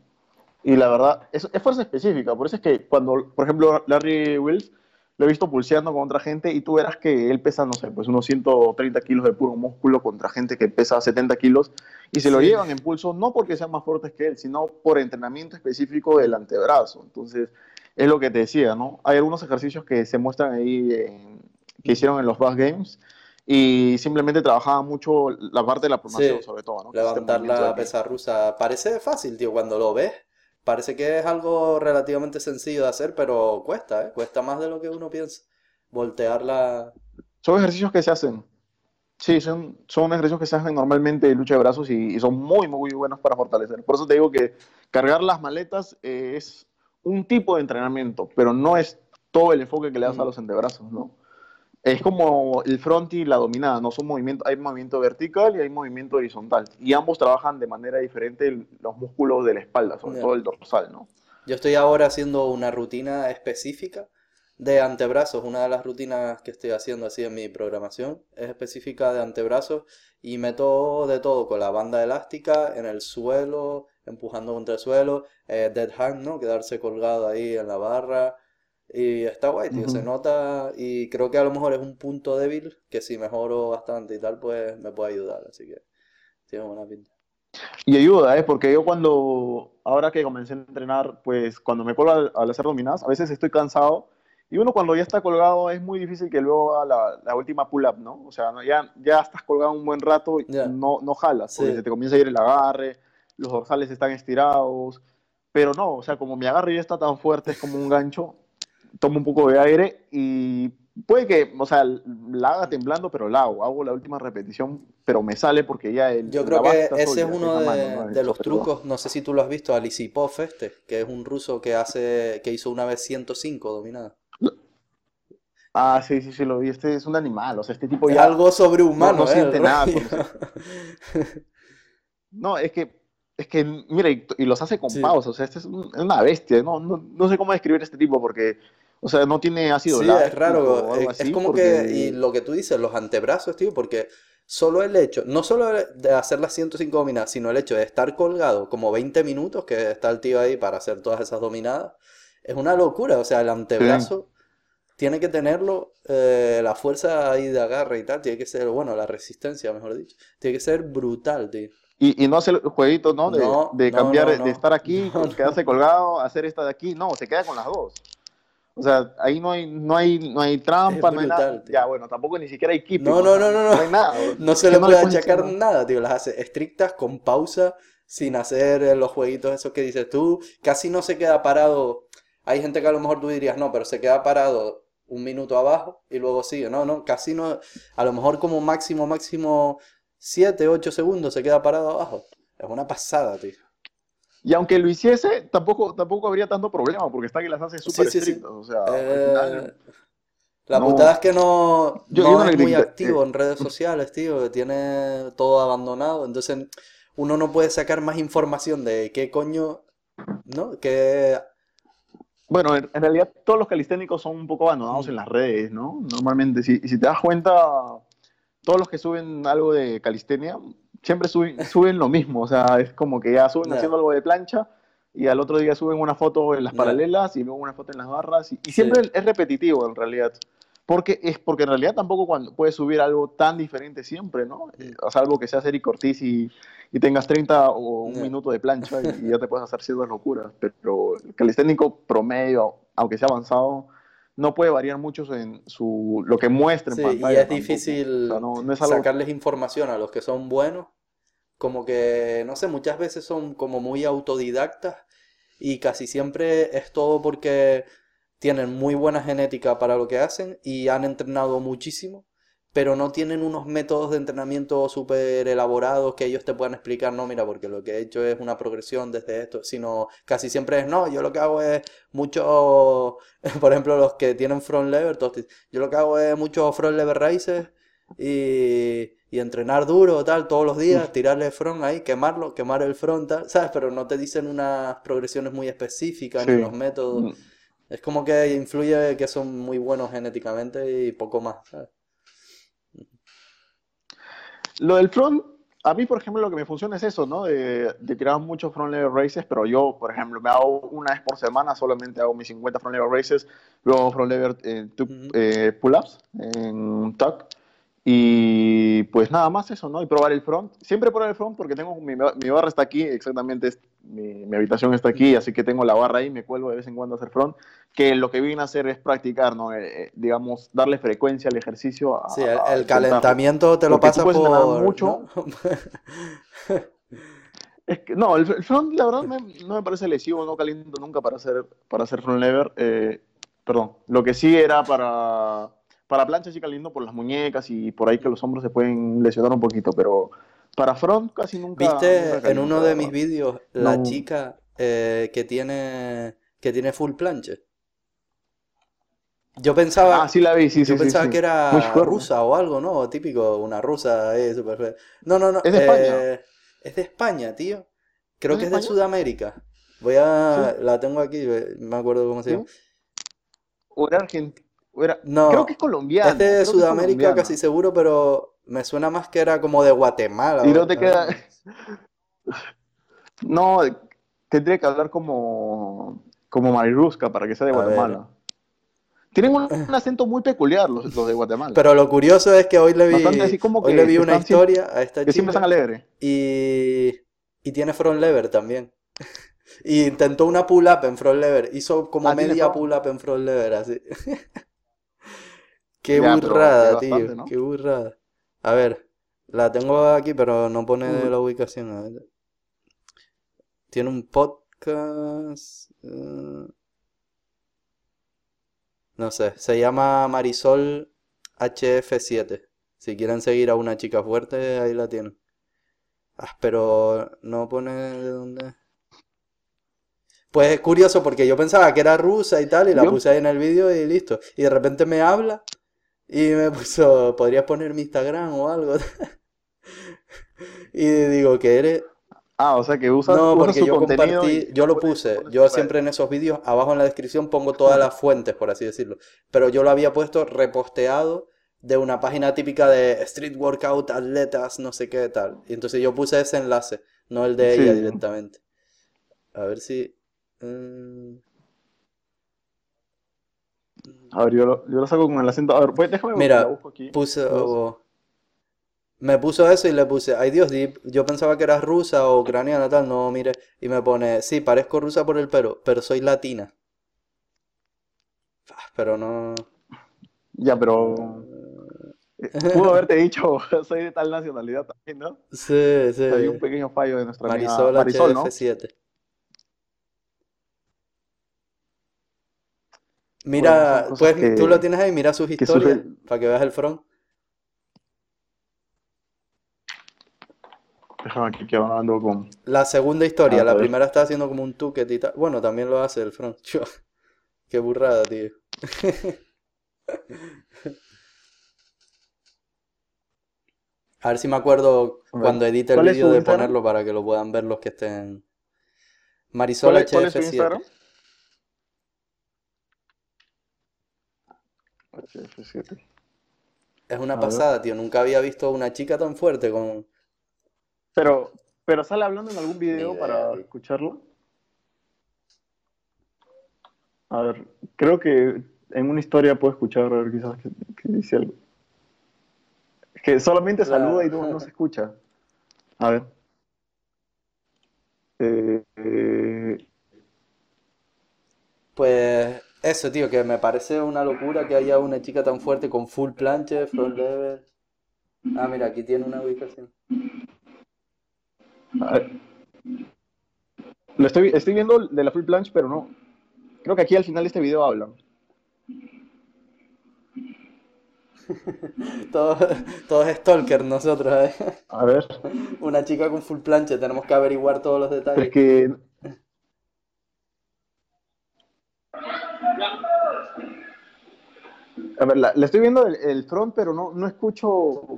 Y la verdad, es, es fuerza específica. Por eso es que cuando, por ejemplo, Larry Wills lo he visto pulseando con otra gente y tú verás que él pesa, no sé, pues unos 130 kilos de puro músculo contra gente que pesa 70 kilos y se lo llevan en pulso no porque sean más fuertes que él, sino por entrenamiento específico del antebrazo. Entonces, es lo que te decía, ¿no? Hay algunos ejercicios que se muestran ahí, que hicieron en los Bass Games y simplemente trabajaban mucho la parte de la promoción, sobre todo, ¿no? Levantar la pesa rusa parece fácil, tío, cuando lo ves parece que es algo relativamente sencillo de hacer, pero cuesta, ¿eh? Cuesta más de lo que uno piensa. Voltearla. Son ejercicios que se hacen. Sí, son, son ejercicios que se hacen normalmente en lucha de brazos y, son muy, muy buenos para fortalecer. Por eso te digo que cargar las maletas es un tipo de entrenamiento, pero no es todo el enfoque que le das a los antebrazos, ¿no? Es como el front y la dominada, no son movimientos, hay movimiento vertical y hay movimiento horizontal. Y ambos trabajan de manera diferente los músculos de la espalda, sobre todo el dorsal, ¿no? Yo estoy ahora haciendo una rutina específica de antebrazos. Una de las rutinas que estoy haciendo así en mi programación es específica de antebrazos y meto de todo con la banda elástica en el suelo, empujando contra el suelo, eh, dead hang, ¿no? Quedarse colgado ahí en la barra, y está guay, tío, se nota y creo que a lo mejor es un punto débil que si mejoro bastante y tal, pues me puede ayudar, así que tiene buena pinta. Y ayuda, ¿eh? Porque yo cuando, ahora que comencé a entrenar, pues cuando me pongo al, hacer dominadas, a veces estoy cansado y uno cuando ya está colgado es muy difícil que luego haga la, última pull-up, ¿no? O sea, ya, ya estás colgado un buen rato y no, no jalas, porque se te comienza a ir el agarre, los dorsales están estirados, pero no, o sea, como mi agarre ya está tan fuerte, es como un gancho, tomo un poco de aire y puede que, o sea, la haga temblando, pero la hago. Hago la última repetición, pero me sale porque ya el. Yo creo que ese es uno de, los trucos. No sé si tú lo has visto, Alisipov este, que es un ruso que hace que hizo una vez 105 dominadas. Ah, sí, sí, sí, lo vi. Este es un animal, o sea, este tipo ya. algo sobrehumano, no, no siente nada. no, es que es que, mira, y, los hace con pausa, o sea, este es, una bestia, no, no, no, sé cómo describir este tipo porque o sea, no tiene ácido sí, es raro. es como que, y lo que tú dices, los antebrazos, tío, porque solo el hecho, no solo de hacer las 105 dominadas, sino el hecho de estar colgado como 20 minutos, que está el tío ahí para hacer todas esas dominadas, es una locura. O sea, el antebrazo tiene que tenerlo, eh, la fuerza ahí de agarre y tal, tiene que ser, bueno, la resistencia, mejor dicho, tiene que ser brutal, tío. Y, y no hacer el jueguito, ¿no? De, de cambiar, de estar aquí, quedarse colgado, hacer esta de aquí. No, se queda con las dos. O sea, ahí no hay, no hay, no hay trampa, no hay nada. Ya, bueno, tampoco ni siquiera hay keeping. No, no, no, no, no. No hay nada. No se le puede achacar nada, tío. Las hace estrictas, con pausa, sin hacer eh, los jueguitos esos que dices tú. Casi no se queda parado. Hay gente que a lo mejor tú dirías, no, pero se queda parado un minuto abajo y luego sigue. No, no, casi no. A lo mejor como máximo, máximo 7, 8 segundos se queda parado abajo. Es una pasada, tío. Y aunque lo hiciese, tampoco, tampoco habría tanto problema, porque está que las hace súper estrictas. O sea, eh, La putada es que no, no es muy activo en redes sociales, tío, que tiene todo abandonado. Entonces, uno no puede sacar más información de qué coño, ¿no? Que... Bueno, en, realidad todos los calisténicos son un poco abandonados en las redes, ¿no? Normalmente, si, si te das cuenta, todos los que suben algo de calistenia siempre suben, suben lo mismo, o sea, es como que ya suben haciendo algo de plancha y al otro día suben una foto en las paralelas y luego una foto en las barras y, siempre es repetitivo en realidad. Porque es porque en realidad tampoco cuando puedes subir algo tan diferente siempre, ¿no? Eh, o sea, algo que sea Eric Cortés y, y tengas 30 o un minuto de plancha y, ya te puedes hacer ciertas locuras. Pero el calisténico promedio, aunque sea avanzado, no puede variar mucho en su, lo que muestra en pantalla. Y es difícil sacarles información a los que son buenos. Como que, no sé, muchas veces son como muy autodidactas y casi siempre es todo porque tienen muy buena genética para lo que hacen y han entrenado muchísimo pero no tienen unos métodos de entrenamiento súper elaborados que ellos te puedan explicar, no, mira, porque lo que he hecho es una progresión desde esto, sino casi siempre es, no, yo lo que hago es mucho, por ejemplo, los que tienen front lever, yo lo que hago es mucho front lever races y, y entrenar duro, tal, todos los días, tirarle front ahí, quemarlo, quemar el front, tal, ¿sabes? Pero no te dicen unas progresiones muy específicas ni unos métodos. Mm. Es como que influye que son muy buenos genéticamente y poco más, ¿sabes? Lo del front a mí, por ejemplo, lo que me funciona es eso, ¿no? De, de tirar muchos front lever races, pero yo, por ejemplo, me hago una vez por semana, solamente hago mis 50 front lever races, luego front lever eh, eh, pull-ups en tuck, y pues nada más eso, ¿no? Y probar el front. Siempre probar el front porque tengo mi, mi barra está aquí, exactamente, es- mi, mi habitación está aquí, así que tengo la barra ahí, me cuelgo de vez en cuando a hacer front, que lo que viene a hacer es practicar, ¿no? Eh, eh, digamos, darle frecuencia al ejercicio. A, Sí, el, el calentamiento te lo Porque tú pasa entrenar por... mucho. ¿no? Es que, no, el, el front, la verdad, me- no me parece lesivo, no caliento nunca para hacer, para hacer front lever. eh, perdón, lo que sí era para, para plancha sí caliento por las muñecas y por ahí que los hombros se pueden lesionar un poquito, pero para front casi nunca. ¿Viste nunca en uno de mis vídeos la No. chica eh, que tiene que tiene full planche? Yo pensaba, Ah, sí la vi, sí, sí, yo sí, pensaba sí. que era rusa o algo, ¿no? Típico, una rusa, eh, súper fea. No, no, no. Es de España. eh, es de España, tío. Creo ¿Es que es de? Sudamérica. Voy a, la tengo aquí, me acuerdo cómo se llama. O era argentino. Era, No, creo que es colombiana. es de es Sudamérica casi seguro, pero me suena más que era como de Guatemala. Y no te queda. No, tendría que hablar como, como Marirusca para que sea de. Guatemala. Tienen un, un acento muy peculiar los, los de Guatemala. Pero lo curioso es que hoy le vi, Bastante así como hoy que le vi una siempre- historia a esta que siempre chica están alegres. y, y tiene front lever también. Y intentó una pull up en front lever, hizo como Ah, media front. pull up en front lever así. Qué Ya, burrada, tío, bastante, ¿no? qué burrada. A ver, la tengo aquí, pero no pone la ubicación. a ver. Tiene un podcast. eh, No sé, se llama Marisol HF7. Si quieren seguir a una chica fuerte, ahí la tienen. Ah, pero no pone de dónde. Pues es curioso porque yo pensaba que era rusa y tal, y la Yo- puse ahí en el vídeo y listo. Y de repente me habla y me puso, ¿podrías poner mi Instagram o algo? Y digo que eres. Ah, o sea que usa, No, usa porque su yo contenido compartí, y- yo lo puse, yo siempre en esos vídeos, abajo en la descripción pongo todas las fuentes, por así decirlo, pero yo lo había puesto reposteado de una página típica de Street Workout, atletas, no sé qué tal, y entonces yo puse ese enlace, no el de ella directamente. A ver si... mm, A ver, yo lo, yo lo saco con el acento. A ver, pues déjame Mira, la busco aquí. puse... Me puso eso y le puse, ay Dios, di- yo pensaba que eras rusa o ucraniana, tal, no, mire, y me pone, sí, parezco rusa por el pelo, pero soy latina. Ah, Pero no... Ya, pero. eh, Pudo haberte dicho, soy de tal nacionalidad también, ¿no? Sí, sí. Hay un pequeño fallo de nuestra amiga Marisol Marisol, ¿no? HF7. Mira, cosas pues que- tú lo tienes ahí, mira sus historias para que veas el front. Déjame aquí que hablando con. La segunda historia, A la primera está haciendo como un tucket y tal. Bueno, también lo hace el front. Qué burrada, tío. A ver si me acuerdo cuando edite el ¿cuál es vídeo de Instagram? ponerlo para que lo puedan ver los que estén. Marisol ¿Cuál es, cuál es su HF7. Instagram? HF7. Es una A ver. pasada, tío. Nunca había visto una chica tan fuerte con... Pero, pero sale hablando en algún video idea, para tío. escucharlo. A ver, creo que en una historia puedo escuchar, a ver, quizás que, que dice algo. Es que solamente Claro. saluda y no, no se escucha. A ver. Eh, eh, Pues eso, tío, que me parece una locura que haya una chica tan fuerte con full planche, front lever. Ah, mira, aquí tiene una ubicación. a ver. Lo estoy, estoy viendo de la full planche, pero no. Creo que aquí al final de este video hablan. Todos, todos stalker nosotros, ¿eh? A ver. Una chica con full planche, tenemos que averiguar todos los Pero es detalles. que. A ver, la, la estoy viendo el, el front, pero no, no escucho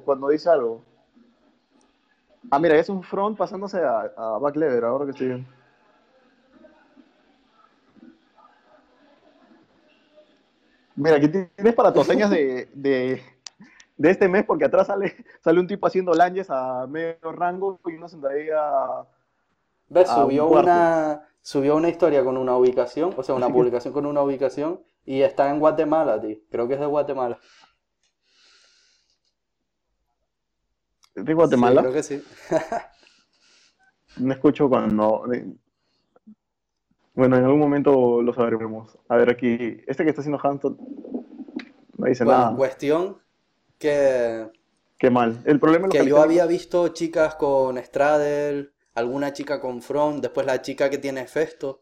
cuando dice algo. Ah, mira, es un front pasándose a, a back lever, ahora que estoy viendo. Mira, aquí tienes para tus señas de, de, de este mes, porque atrás sale, sale un tipo haciendo langes a medio rango y una sentadilla. Un Subió cuarto. una, subió una historia con una ubicación, o sea, una publicación con una ubicación, y está en Guatemala, tío. Creo que es de Guatemala. ¿De Guatemala? Sí, creo que sí. No escucho cuando. Bueno, en algún momento lo sabremos. A ver, aquí. Este que está haciendo Hampton no dice Bueno, nada. cuestión que, Qué mal. El problema es que yo había visto chicas con straddle, alguna chica con front, después la chica que tiene festo,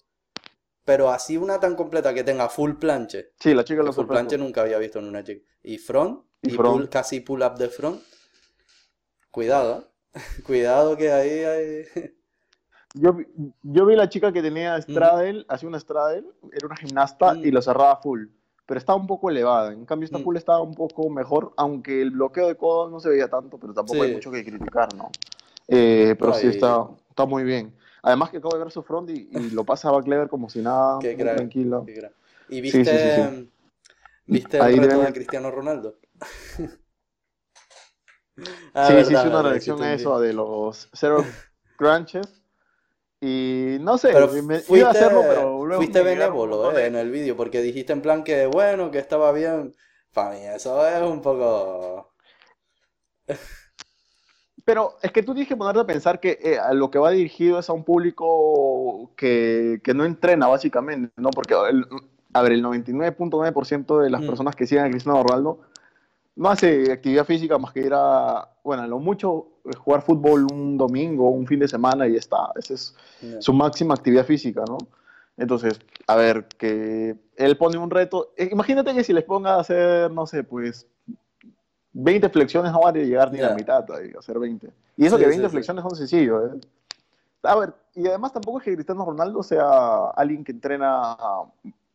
pero así una tan completa que tenga full planche. Sí, la chica lo full planche nunca había visto en una chica. Y front, Y y, front. pull- casi pull up de front. Cuidado, ¿eh? Cuidado que ahí hay... Yo, vi- yo vi la chica que tenía straddle, hacía una straddle, era una gimnasta Mm. y lo cerraba full. Pero estaba un poco elevada. En cambio, esta Mm. full estaba un poco mejor, aunque el bloqueo de codo no se veía tanto, pero tampoco hay mucho que criticar, ¿no? Eh, pero sí y- está, muy bien. Además que acabo de ver su front y, y lo pasa a Clever como si nada, Qué muy crack. tranquilo. Qué ¿Y Sí, sí, sí, viste, sí. viste el reto de Cristiano Ronaldo? Ah, sí, sí, hice una reacción a eso de los zero crunches. Y no sé, Pero me, fuiste, iba a hacerlo, pero luego fuiste benévolo, eh, en el vídeo, porque dijiste en plan que bueno, que estaba bien. Para mí eso es un poco... Pero es que tú tienes que ponerte a pensar que eh, a lo que va dirigido es a un público que, que no entrena, básicamente, ¿no? Porque, el- a ver, el 99.9% de las Mm. personas que siguen a Cristiano Ronaldo no hace actividad física más que ir a, bueno, a lo mucho eh, jugar fútbol un domingo, un fin de semana y ya está. Esa es su máxima actividad física, ¿no? Entonces, a ver, que él pone un reto. eh, Imagínate que si les ponga a hacer, no sé, pues 20 flexiones no van a llegar ni a la mitad, ahí, a hacer 20. Y eso Sí, que sí, 20 sí. flexiones son sencillos, ¿eh? A ver, y además tampoco es que Cristiano Ronaldo sea alguien que entrena,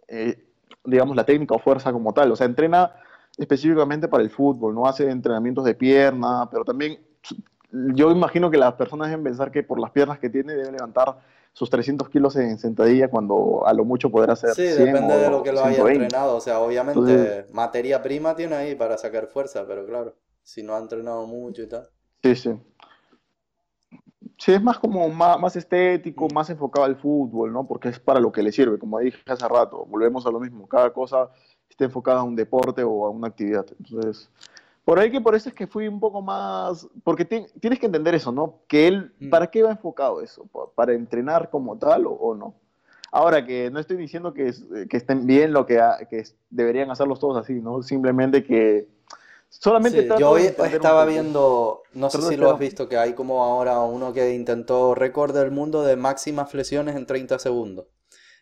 eh, digamos, la técnica o fuerza como tal. O sea, entrena específicamente para el fútbol, no hace entrenamientos de pierna, pero también yo imagino que las personas deben pensar que por las piernas que tiene debe levantar sus 300 kilos en sentadilla cuando a lo mucho podrá hacer Sí, 100 depende o de lo que lo haya 120. entrenado. O sea, obviamente Entonces- materia prima tiene ahí para sacar fuerza, pero claro, si no ha entrenado mucho y tal. Sí, sí. Sí, es más como más, más estético, Mm. más enfocado al fútbol, ¿no? Porque es para lo que le sirve, como dije hace rato, volvemos a lo mismo, cada cosa está enfocada a un deporte o a una actividad. Entonces, por ahí que por eso es que fui un poco más, porque ti- tienes que entender eso, ¿no? Que él, Mm. ¿para qué va enfocado eso? ¿Pa- ¿Para entrenar como tal o, o no? Ahora que no estoy diciendo que, que estén bien lo que, que deberían hacerlos todos así, ¿no? Simplemente que solamente Sí, yo hoy estaba viendo, no sé si lo has visto, que hay como ahora uno que intentó récord del mundo de máximas flexiones en 30 segundos.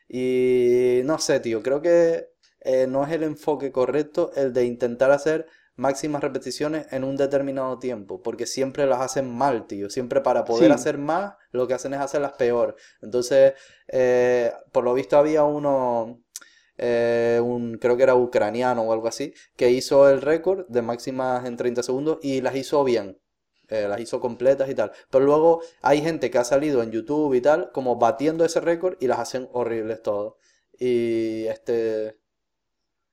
Y no sé, tío, creo que eh, no es el enfoque correcto el de intentar hacer máximas repeticiones en un determinado tiempo, porque siempre las hacen mal, tío. Siempre para poder Sí. hacer más, lo que hacen es hacerlas peor. Entonces, eh, por lo visto había uno, eh, un, creo que era ucraniano o algo así, que hizo el récord de máximas en 30 segundos y las hizo bien. eh, las hizo completas y tal. Pero luego hay gente que ha salido en YouTube y tal, como batiendo ese récord y las hacen horribles todos. Y este...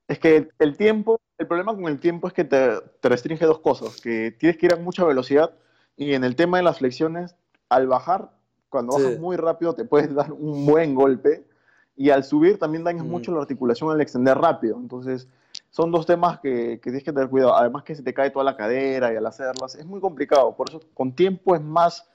Es que el tiempo, el problema con el tiempo es que te, te restringe dos cosas, que tienes que ir a mucha velocidad y en el tema de las flexiones, al bajar, cuando Sí. bajas muy rápido te puedes dar un buen golpe y al subir también dañas Mm. mucho la articulación al extender rápido. Entonces, son dos temas que, que tienes que tener cuidado. Además que se te cae toda la cadera y al hacerlas es muy complicado. Por eso con tiempo es más,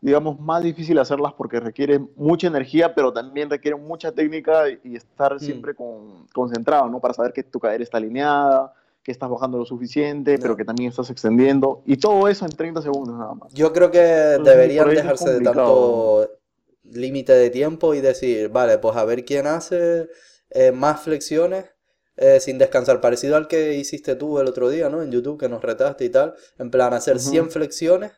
digamos, más difícil hacerlas porque requiere mucha energía, pero también requiere mucha técnica y, estar Mm. siempre con- concentrado, ¿no? Para saber que tu cadera está alineada, que estás bajando lo suficiente, pero que también estás extendiendo. Y todo eso en 30 segundos nada más. Yo creo que deberían dejarse de tanto límite de tiempo y decir, vale, pues a ver quién hace eh, más flexiones eh, sin descansar, parecido al que hiciste tú el otro día, ¿no? En YouTube, que nos retaste y tal, en plan hacer Ujú. 100 flexiones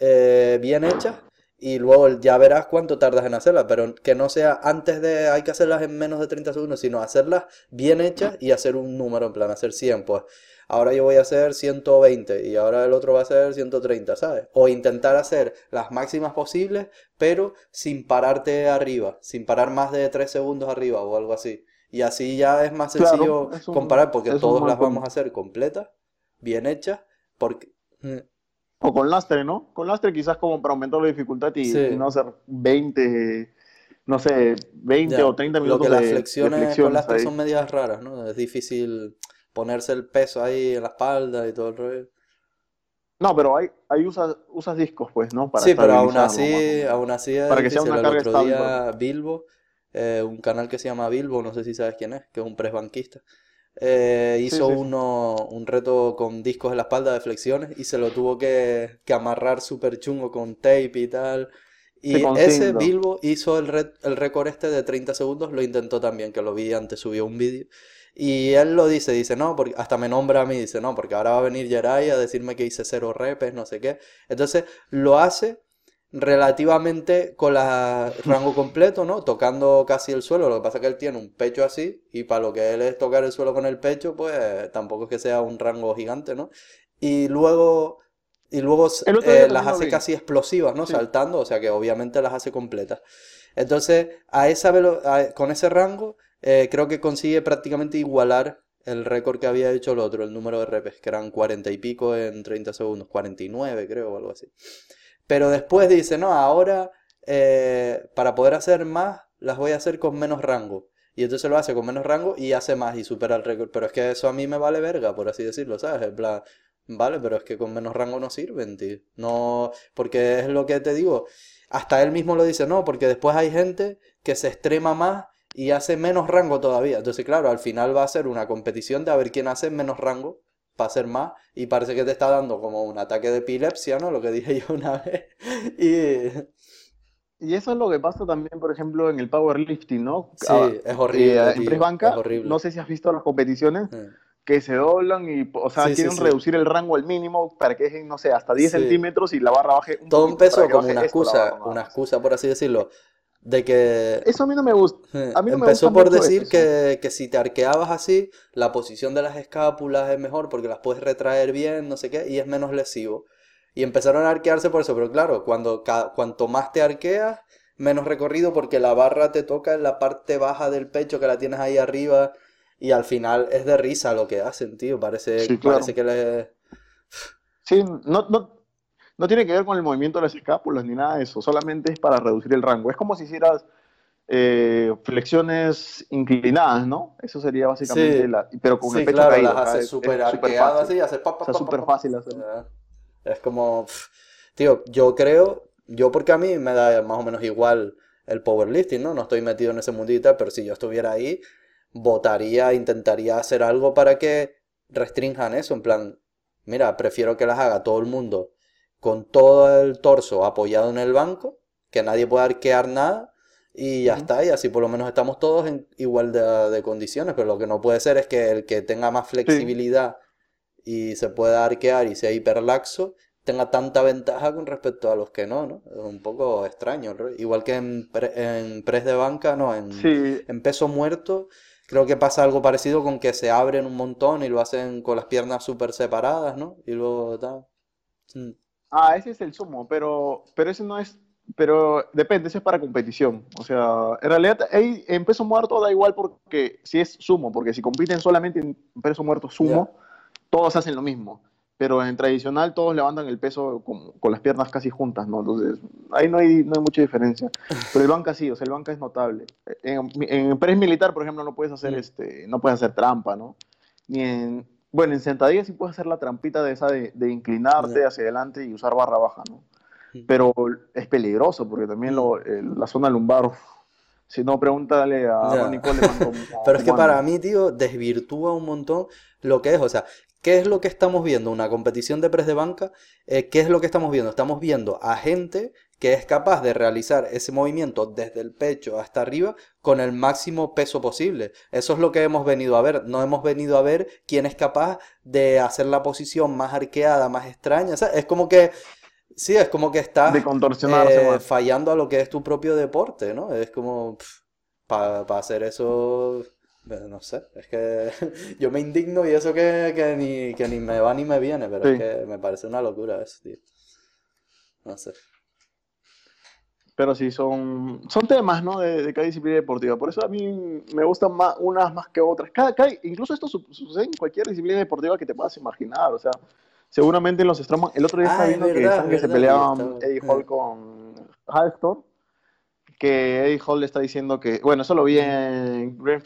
eh, bien hechas y luego ya verás cuánto tardas en hacerlas, pero que no sea antes de, hay que hacerlas en menos de 30 segundos, sino hacerlas bien hechas y hacer un número, en plan hacer 100, pues ahora yo voy a hacer 120 y ahora el otro va a hacer 130, ¿sabes? O intentar hacer las máximas posibles, pero sin pararte arriba, sin parar más de 3 segundos arriba o algo así. Y así ya es más Claro, sencillo es un- comparar porque todos las vamos a hacer completas, bien hechas, porque... O con lastre, ¿no? Con lastre quizás como para aumentar la dificultad y, Sí. y no hacer 20, no sé, 20 Ya, o 30 Lo minutos que las de, de flexiones con lastre ahí. son medias raras, ¿no? Es difícil ponerse el peso ahí en la espalda y todo el rollo. No, pero ahí, ahí usas, usas discos, pues, ¿no? Para Sí, pero aún así, aún así es Para que sea una El carga otro estable, día Bilbo, eh, un canal que se llama Bilbo, no sé si sabes quién es, que es un press banquista, eh, hizo sí, sí. uno, un reto con discos en la espalda de flexiones y se lo tuvo que, que amarrar súper chungo con tape y tal. Y ese. Bilbo hizo el, re- el récord este de 30 segundos, lo intentó también, que lo vi antes, subió un vídeo. Y él lo dice, dice, no, porque hasta me nombra a mí, dice, no, porque ahora va a venir Jerai a decirme que hice cero repes, no sé qué. Entonces lo hace relativamente con la rango completo, ¿no? Tocando casi el suelo. Lo que pasa es que él tiene un pecho así y para lo que él es tocar el suelo con el pecho, pues tampoco es que sea un rango gigante, ¿no? Y luego, y luego eh, las hace vi. casi explosivas, ¿no? Sí. Saltando, o sea que obviamente las hace completas. Entonces, a esa velo- a- con ese rango, eh, creo que consigue prácticamente igualar el récord que había hecho el otro, el número de repes, que eran 40 y pico en 30 segundos, 49 creo, o algo así. Pero después dice, no, ahora eh, para poder hacer más, las voy a hacer con menos rango. Y entonces lo hace con menos rango y hace más y supera el récord. Pero es que eso a mí me vale verga, por así decirlo, ¿sabes? En plan, vale, pero es que con menos rango no sirven, tío. No, porque es lo que te digo. Hasta él mismo lo dice, no, porque después hay gente que se extrema más y hace menos rango todavía. Entonces, claro, al final va a ser una competición de a ver quién hace menos rango para hacer más y parece que te está dando como un ataque de epilepsia, ¿no? Lo que dije yo una vez. Y Y eso es lo que pasa también, por ejemplo, en el powerlifting, ¿no? sí, Ah, es horrible, eh, en press banca, es horrible. no sé si has visto las competiciones Eh, que se doblan y, o sea, Sí, sí, quieren sí. reducir el rango al mínimo para que dejen, no sé, hasta 10 Sí. centímetros y la barra baje un Todo un peso como una excusa, barra una excusa por así decirlo, de que Eso a mí no me gusta. A mí no me Empezó gusta por decir eso. que, que si te arqueabas así, la posición de las escápulas es mejor porque las puedes retraer bien, no sé qué, y es menos lesivo. Y empezaron a arquearse por eso, pero claro, cuando ca- cuanto más te arqueas, menos recorrido porque la barra te toca en la parte baja del pecho que la tienes ahí arriba y al final es de risa lo que hacen, tío. Parece, Sí, claro. parece que le... Sí, no, no, no tiene que ver con el movimiento de las escápulas ni nada de eso, solamente es para reducir el rango. Es como si hicieras eh, flexiones inclinadas, ¿no? Eso sería básicamente Sí. la, pero con Sí, el pecho claro, caído. las hace es- súper arqueadas fácil. así, hace pa, pa, O sea, pa, súper pa, pa. fácil hacerlo. Eh, Es como, tío, yo creo, yo porque a mí me da más o menos igual el powerlifting, ¿no? No estoy metido en ese mundito pero si yo estuviera ahí, votaría, intentaría hacer algo para que restrinjan eso, en plan, mira, prefiero que las haga todo el mundo con todo el torso apoyado en el banco, que nadie pueda arquear nada. Y ya está, y así por lo menos estamos todos en igual de, condiciones, pero lo que no puede ser es que el que tenga más flexibilidad y se pueda arquear y sea hiperlaxo, tenga tanta ventaja con respecto a los que no, ¿no? Es un poco extraño, ¿no? Igual que en, pre- en press de banca, no, en, Sí, en peso muerto, creo que pasa algo parecido con que se abren un montón y lo hacen con las piernas súper separadas, ¿no? Y luego tal. Mm. Ah, ese es el sumo, pero, pero ese no es, pero depende, ese es para competición. O sea, en realidad ahí en peso muerto da igual porque si es sumo, porque si compiten solamente en peso muerto sumo, todos hacen lo mismo. Pero en tradicional todos levantan el peso con, con las piernas casi juntas, ¿no? Entonces, ahí no hay, no hay mucha diferencia. Pero el banca sí, o sea, el banca es notable. En, en press militar, por ejemplo, no puedes hacer este, no puedes hacer trampa, ¿no? Ni en, bueno, en sentadilla sí puedes hacer la trampita de esa de, de inclinarte hacia adelante y usar barra baja, ¿no? Mm. Pero es peligroso porque también Mm. lo- la zona lumbar, uf, si no, pregúntale a Ya. Ronnie Coleman cómo- Pero es que para mí, tío, desvirtúa un montón lo que es. O sea, ¿qué es lo que estamos viendo? Una competición de press de banca. eh, ¿qué es lo que estamos viendo? Estamos viendo a gente que es capaz de realizar ese movimiento desde el pecho hasta arriba con el máximo peso posible. Eso es lo que hemos venido a ver. No hemos venido a ver quién es capaz de hacer la posición más arqueada, más extraña. O sea, es como que. Sí, es como que estás de contorsionarse eh, fallando a lo que es tu propio deporte, ¿no? Es como, para hacer eso, no sé, es que yo me indigno y eso que, que ni, que ni me va ni me viene, pero es que me parece una locura eso, tío. No sé. Pero sí, son, son temas, ¿no? De, de cada disciplina deportiva. Por eso a mí me gustan más, unas más que otras. Cada, cada- incluso esto su- sucede en cualquier disciplina deportiva que te puedas imaginar. O sea, seguramente en los Strongman... El otro día Ah, estaba es viendo que, saben que se peleaban Eddie eh. Hall con Halstor. Que Eddie Hall le está diciendo que... Bueno, eso lo vi en Green.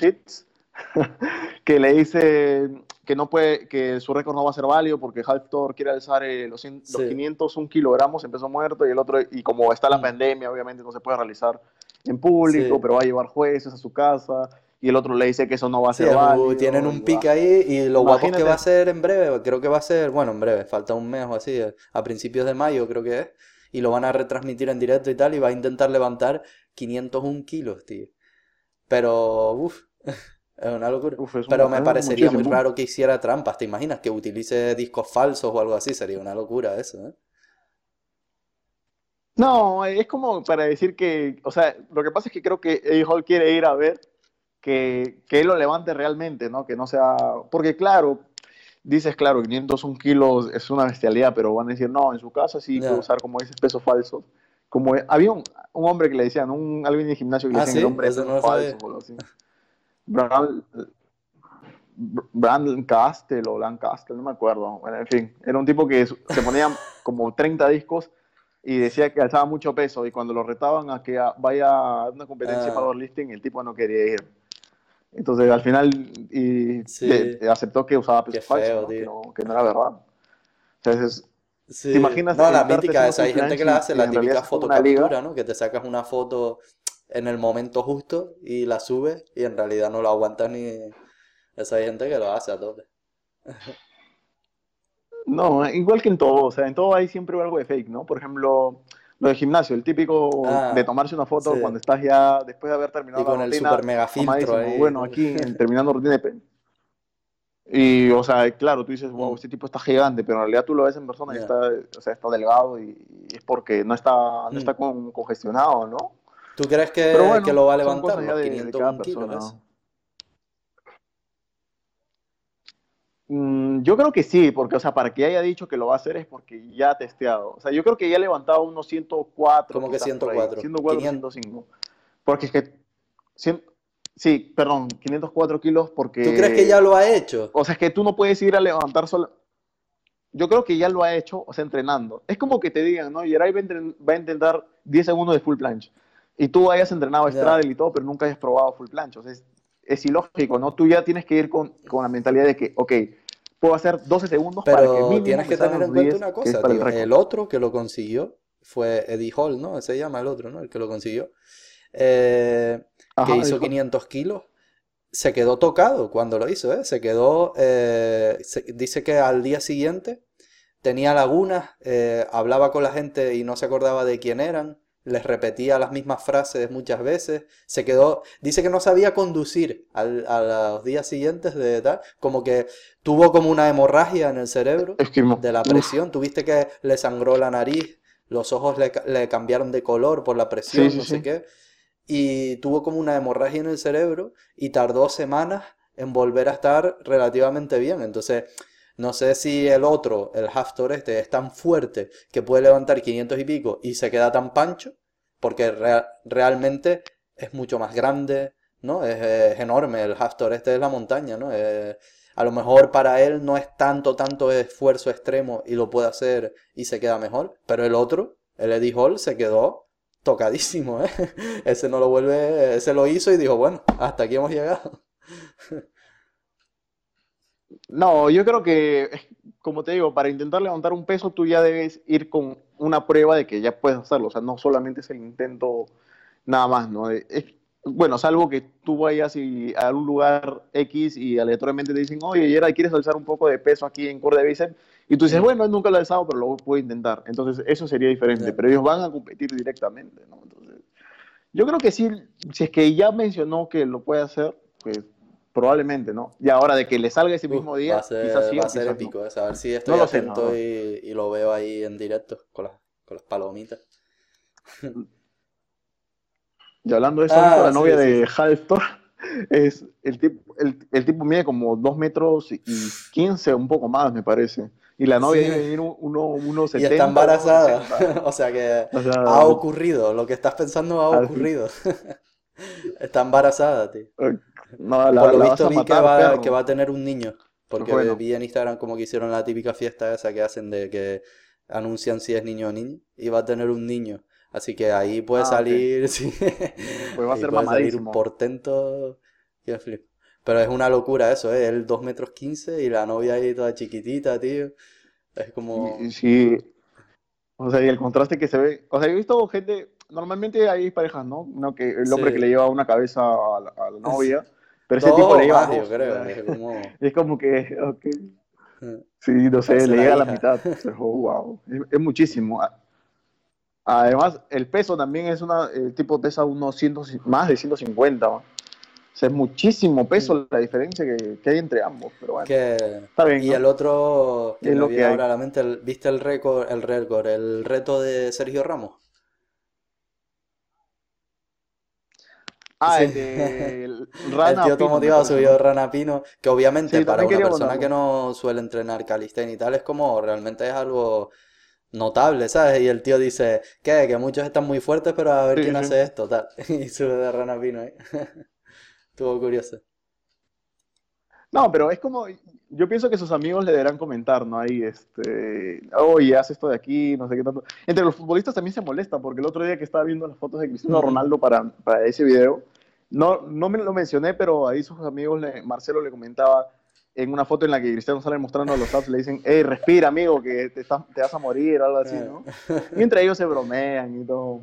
que le dice que no puede, que su récord no va a ser válido porque Halftor quiere alzar eh, los, cien- los Sí. 501 kilogramos, empezó muerto y el otro, y como está la Mm. pandemia, obviamente no se puede realizar en público, Sí. pero va a llevar jueces a su casa y el otro le dice que eso no va a Sí, ser válido. tienen un pique ahí y lo guapo que va a ser en breve, creo que va a ser, bueno, en breve, falta un mes o así, eh, a principios de mayo creo que es, y lo van a retransmitir en directo y tal, y va a intentar levantar 501 kilos, tío. Pero, uff, es una locura. Uf, es un- Pero me es parecería muy raro que hiciera trampas, ¿te imaginas? Que utilice discos falsos o algo así, sería una locura eso, ¿eh? No, es como para decir que, o sea, lo que pasa es que creo que Eddie Hall quiere ir a ver que, que él lo levante realmente, ¿no? Que no sea, porque claro, dices, claro, 501 kilos es una bestialidad, pero van a decir, no, en su casa sí puede usar como ese peso falso. Como había un, un hombre que le decían, un, alguien en el gimnasio que le Ah, decían ¿sí? el hombre no lo falso Brand- Brandon Castle o Lancaster, no me acuerdo. Bueno, en fin, era un tipo que se ponía como 30 discos y decía que alzaba mucho peso y cuando lo retaban a que vaya a una competencia Ah. powerlifting, el tipo no quería ir. Entonces al final y, Sí. le- aceptó que usaba peso falso, ¿no? que, no, que no era verdad. Entonces, Sí. ¿Te imaginas No, la mítica esa, hay gente que la hace, la típica fotocaptura, ¿no? Que te sacas una foto en el momento justo y la subes y en realidad no la aguantas ni... Esa gente que lo hace a tope. no, igual que en todo, o sea, en todo hay siempre algo de fake, ¿no? Por ejemplo, lo de gimnasio, el típico Ah, de tomarse una foto sí. cuando estás ya, después de haber terminado Y con la el super mega filtro mamadísimo. ahí. Bueno, aquí en- terminando rutina Y, o sea, claro, tú dices, wow, este tipo está gigante, pero en realidad tú lo ves en persona y está, o sea, está delgado y, y es porque no está, no Mm. está con- congestionado, ¿no? ¿Tú crees que, bueno, que lo va a levantar cosas ya los de- de 501 cada kilos? Mm, yo creo que sí, porque, o sea, para que haya dicho que lo va a hacer es porque ya ha testeado. O sea, yo creo que ya ha levantado unos 104. ¿Cómo que quizás por ahí, 104? 104, 500. 105. Porque es que. cien- sí, perdón, 504 kilos porque. ¿Tú crees que ya lo ha hecho? O sea, es que tú no puedes ir a levantar solo. Yo creo que ya lo ha hecho, o sea, entrenando. Es como que te digan, ¿no? Yeray va va a intentar 10 segundos de full planche. Y tú hayas entrenado Ya. straddle y todo, pero nunca hayas probado full planche. O sea, es, es ilógico, ¿no? Tú ya tienes que ir con, con la mentalidad de que, ok, puedo hacer 12 segundos para que Pero mínimo tienes que tener en cuenta 10, una cosa, el otro que lo consiguió fue Eddie Hall, ¿no? Se llama el otro, ¿no? El que lo consiguió. Eh, que hizo dijo- 500 kilos. Se quedó tocado cuando lo hizo, ¿eh? Se quedó... eh, se- dice que al día siguiente tenía lagunas, eh, hablaba con la gente y no se acordaba de quién eran, les repetía las mismas frases muchas veces, se quedó, dice que no sabía conducir al- a los días siguientes de tal, como que tuvo como una hemorragia en el cerebro de la uf, presión, tuviste que le sangró la nariz, los ojos le, le cambiaron de color por la presión, sí, no sé qué, y tuvo como una hemorragia en el cerebro y tardó semanas en volver a estar relativamente bien. Entonces, no sé si el otro, el Haftor este, es tan fuerte que puede levantar 500 y pico y se queda tan pancho, porque rea- realmente es mucho más grande, ¿no? Es, enorme, el Haftor este es la montaña, ¿no? A lo mejor para él no es tanto, tanto esfuerzo extremo y lo puede hacer y se queda mejor, pero el otro, el Eddie Hall, se quedó tocadísimo, ¿eh? Ese no lo vuelve, ese lo hizo y dijo, bueno, hasta aquí hemos llegado. No, yo creo que, como te digo, para intentar levantar un peso, tú ya debes ir con una prueba de que ya puedes hacerlo. O sea, no solamente es el intento nada más, ¿no? Eh, Es- bueno, salvo que tú vayas y a un lugar X y aleatoriamente te dicen, oye, Yera, ¿quieres alzar un poco de peso aquí en core de bíceps? Y tú dices, bueno, nunca lo he alzado, pero lo puedo intentar. Entonces, eso sería diferente. Pero ellos van a competir directamente, ¿no? Entonces, yo creo que sí, si es que ya mencionó que lo puede hacer, pues probablemente, ¿no? Y ahora de que le salga ese mismo va día, a ser, quizás sí va a ser no. épico, ¿eh? A ver si estoy lo sé, atento no. y, y lo veo ahí en directo con las, con las palomitas. Y hablando de eso, Ah, la sí, novia sí, de Halftor Es, el, tipo, el, el tipo mide como 2 metros y 15, un poco más, me parece. Y la novia debe medir un- uno, unos 70. Y está embarazada. 80. O sea que O sea, ha ocurrido. Lo que estás pensando ha ocurrido. Está embarazada, tío. No, la, Por lo la visto vi que va, perro. que va a tener un niño. Porque Bueno. vi en Instagram como que hicieron la típica fiesta esa que hacen de que anuncian si es niño o niña. Y va a tener un niño. Así que ahí puede Ah, salir, sí. Pues va a ser puede salir un portento. Pero es una locura eso, ¿eh? Él 2 metros 15 y la novia ahí toda chiquitita, tío. Es como... Sí, o sea, y el contraste que se ve. O sea, yo he visto gente. Normalmente hay parejas, ¿no? No, que el hombre Sí. que le lleva una cabeza a la, a la novia, pero ese tipo le más, yo creo. Es como... Es como que, ok. Sí, no sé, le llega a la mitad. Pero, wow, es, es muchísimo. Además, el peso también es una. El tipo pesa unos 100, más de 150. ¿no? O sea, es muchísimo peso la diferencia que, que hay entre ambos. Pero bueno, Que... está bien. Y ¿no? el otro que Es lo que ahora la mente, el- ¿viste el récord, el récord, el reto de Sergio Ramos? Ah, el de el El Rana tío Pino, motivado subió. Rana Pino, que obviamente Sí, para una persona que no suele entrenar calistenia y tal es como realmente es algo notable, ¿sabes? Y el tío dice, ¿qué? Que muchos están muy fuertes, pero a ver Sí, quién sí. hace esto, tal. Y sube de Rana Pino ahí. Estuvo curioso. No, pero es como, yo pienso que sus amigos le deberán comentar, ¿no? Ahí, este, oye, haz esto de aquí, no sé qué tanto. Entre los futbolistas también se molesta, porque el otro día que estaba viendo las fotos de Cristiano. Ronaldo para, para ese video, no, no me lo mencioné, pero ahí sus amigos, le- Marcelo le comentaba en una foto en la que Cristiano sale mostrando los abs, le dicen, hey, respira, amigo, que te, estás- te vas a morir, o algo así, ¿no? Y entre ellos se bromean y todo.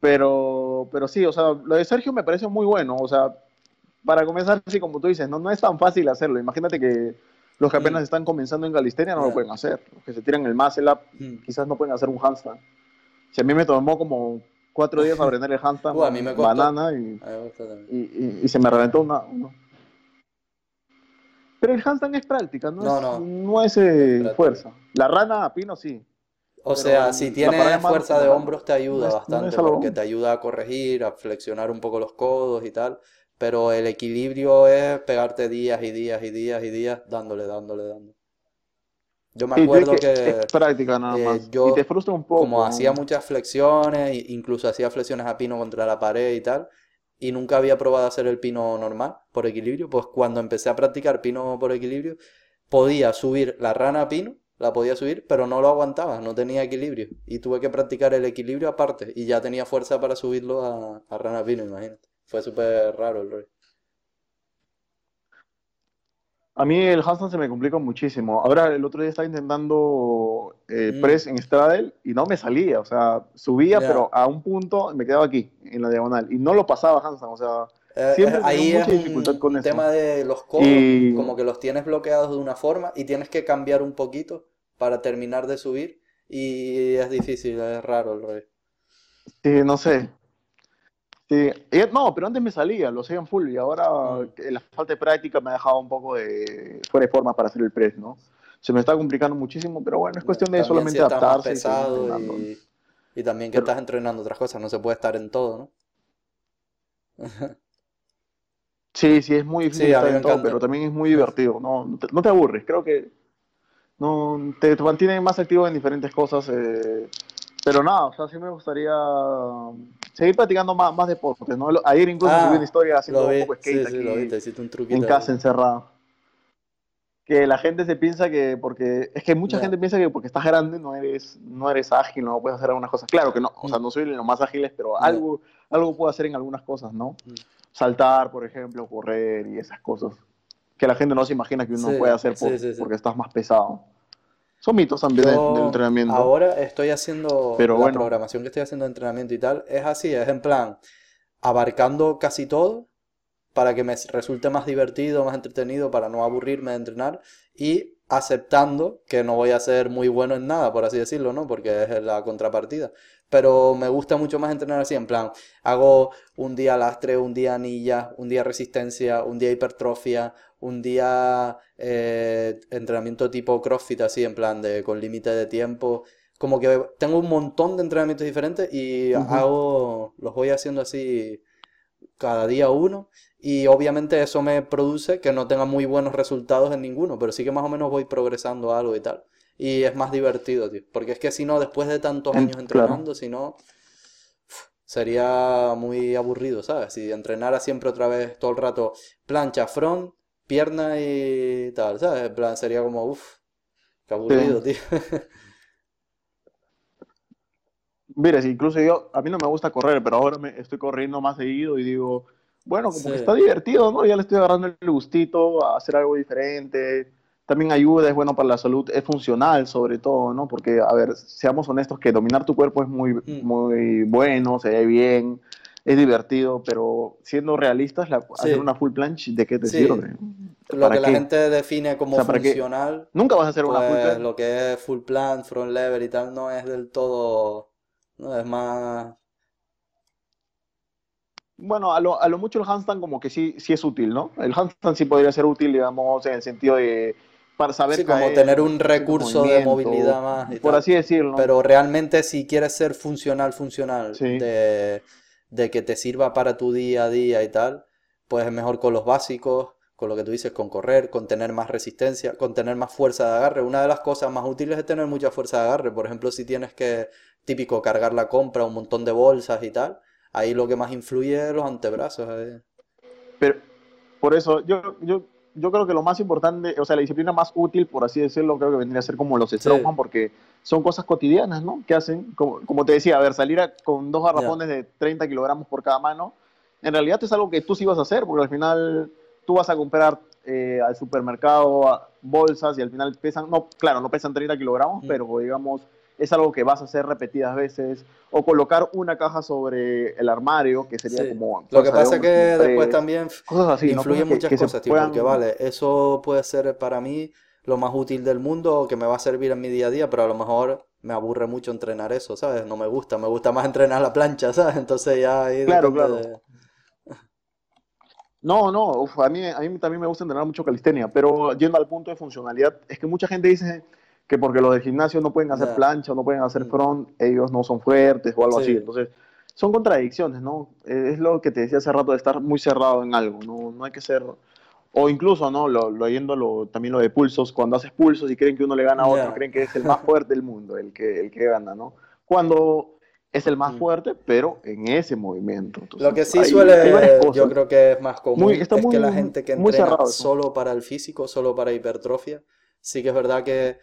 Pero, pero sí, o sea, lo de Sergio me parece muy bueno. O sea, para comenzar, sí, como tú dices, no, no es tan fácil hacerlo. Imagínate que los que apenas están comenzando en calistenia no lo pueden hacer. Los que se tiran el muscle up Mm. quizás no pueden hacer un handstand. Si a mí me tomó como cuatro días aprender el handstand, Uh, a mí me costó. banana, y, y, y- y se me reventó una. uno. Pero el handstand es práctica, no, No, es, no. no es eh, fuerza. La rana a pino sí. O sea, si tienes fuerza de hombros te ayuda no es- no bastante porque te ayuda a corregir, a flexionar un poco los codos y tal, pero el equilibrio es pegarte días y días y días y días dándole, dándole, dándole. Yo me Sí, acuerdo es que que es práctica nada eh, más. yo, y te frustra un poco. como hacía muchas flexiones, incluso hacía flexiones a pino contra la pared y tal, y nunca había probado hacer el pino normal por equilibrio, pues cuando empecé a practicar pino por equilibrio, podía subir la rana a pino, la podía subir, pero no lo aguantaba, no tenía equilibrio, y tuve que practicar el equilibrio aparte, y ya tenía fuerza para subirlo a, a rana a pino, imagínate. Fue súper raro el rollo. A mí el handstand se me complica muchísimo. Ahora el otro día estaba intentando eh, Mm. press en straddle y no me salía. O sea, subía, Ya. pero a un punto me quedaba aquí, en la diagonal. Y no lo pasaba handstand. O sea, Eh, Siempre eh, he tenido ahí es mucha dificultad un, con un eso. tema de los codos, Y- como que los tienes bloqueados de una forma y tienes que cambiar un poquito para terminar de subir y es difícil, es raro el rollo. sí, no sé. Sí, no, pero antes me salía, lo hacía en full. Y ahora Mm. la falta de práctica me ha dejado un poco de fuera de forma para hacer el press, ¿no? Se me está complicando muchísimo, pero bueno, es cuestión de También solamente si adaptarse pesado y, y también que Pero- estás entrenando otras cosas, no se puede estar en todo, ¿no? Sí, sí, es muy difícil Sí, estar en todo, pero también es muy divertido. No, no te, no te aburres, creo que no te, te mantiene más activo en diferentes cosas. eh, pero nada, o sea, sí me gustaría seguir practicando más, más deportes, ¿no? Ayer incluso Ah, subí una historia haciendo vi, un poco de sí, skate sí, aquí lo vi, te un en casa encerrado. Que la gente se piensa que porque es que mucha gente piensa que porque estás grande no eres no eres ágil, no puedes hacer algunas cosas. Claro que no, o sea, no soy lo más ágiles, pero algo algo puedo hacer en algunas cosas, ¿no? Mm. Saltar, por ejemplo, correr y esas cosas que la gente no se imagina que uno Sí, puede hacer sí, por- sí, sí. porque estás más pesado. Son mitos también de- del entrenamiento. ahora estoy haciendo Pero la bueno. programación que estoy haciendo de entrenamiento y tal, es así, es en plan abarcando casi todo para que me resulte más divertido, más entretenido, para no aburrirme de entrenar y aceptando que no voy a ser muy bueno en nada, por así decirlo, ¿no? Porque es la contrapartida. Pero me gusta mucho más entrenar así, en plan, hago un día lastre, un día anilla, un día resistencia, un día hipertrofia, un día eh, entrenamiento tipo CrossFit, así, en plan, de con límite de tiempo. Como que tengo un montón de entrenamientos diferentes y hago, los voy haciendo así cada día uno, y obviamente eso me produce que no tenga muy buenos resultados en ninguno, pero sí que más o menos voy progresando algo y tal. Y es más divertido, tío. Porque es que si no, después de tantos años entrenando, si no, sería muy aburrido, ¿sabes? Si entrenara siempre otra vez todo el rato plancha, front, pierna y tal, ¿sabes? En plan, sería como, uff, qué aburrido, tío. Mira, incluso yo, a mí no me gusta correr, pero ahora me estoy corriendo más seguido y digo, bueno, como que está divertido, ¿no? Ya le estoy agarrando el gustito a hacer algo diferente. También ayuda, es bueno para la salud, es funcional sobre todo, ¿no? Porque, a ver, seamos honestos que dominar tu cuerpo es muy, mm. muy bueno, se ve bien, es divertido, pero siendo realistas, hacer una full planche, ¿de qué te sirve? Lo que la gente define como funcional. Nunca vas a hacer una full pues, planche. Lo que es full planche, front lever y tal, no es del todo. No es más. Bueno, a lo, a lo mucho el handstand como que sí, sí es útil, ¿no? El handstand sí podría ser útil, digamos, en el sentido de para saber sí, como tener un recurso de movilidad más. por así decirlo. Pero realmente si quieres ser funcional, funcional, de, de, que te sirva para tu día a día y tal, pues es mejor con los básicos, con lo que tú dices, con correr, con tener más resistencia, con tener más fuerza de agarre. Una de las cosas más útiles es tener mucha fuerza de agarre. Por ejemplo, si tienes que, típico, cargar la compra, un montón de bolsas y tal, ahí lo que más influye es los antebrazos. Eh. Pero por eso yo, yo yo creo que lo más importante, o sea, la disciplina más útil, por así decirlo, creo que vendría a ser como los strongman, porque son cosas cotidianas, ¿no? Que hacen, como, como te decía, a ver, salir con dos garrafones de 30 kilogramos por cada mano, en realidad es algo que tú sí vas a hacer, porque al final tú vas a comprar eh, al supermercado bolsas y al final pesan, no, claro, no pesan 30 kilogramos, pero digamos, es algo que vas a hacer repetidas veces, o colocar una caja sobre el armario, que sería como... Lo que pasa es que después también influyen muchas cosas, tío, porque vale, eso puede ser para mí lo más útil del mundo, que me va a servir en mi día a día, pero a lo mejor me aburre mucho entrenar eso, ¿sabes? No me gusta, me gusta más entrenar la plancha, ¿sabes? Entonces ya ahí Claro, claro. No, no, a, mí, a mí también me gusta entrenar mucho calistenia, pero yendo al punto de funcionalidad, es que mucha gente dice que porque los del gimnasio no pueden hacer plancha o no pueden hacer mm. front, ellos no son fuertes o algo así. Entonces, son contradicciones, ¿no? Es lo que te decía hace rato de estar muy cerrado en algo, no, no hay que ser... O incluso, ¿no? Lo, lo también lo de pulsos, cuando haces pulsos y creen que uno le gana a otro, creen que es el más fuerte del mundo, el que, el que gana, ¿no? Cuando es el más mm. fuerte, pero en ese movimiento. lo que sí suele, yo creo que es más común, es que la gente que entrena solo para el físico, solo para hipertrofia, sí que es verdad que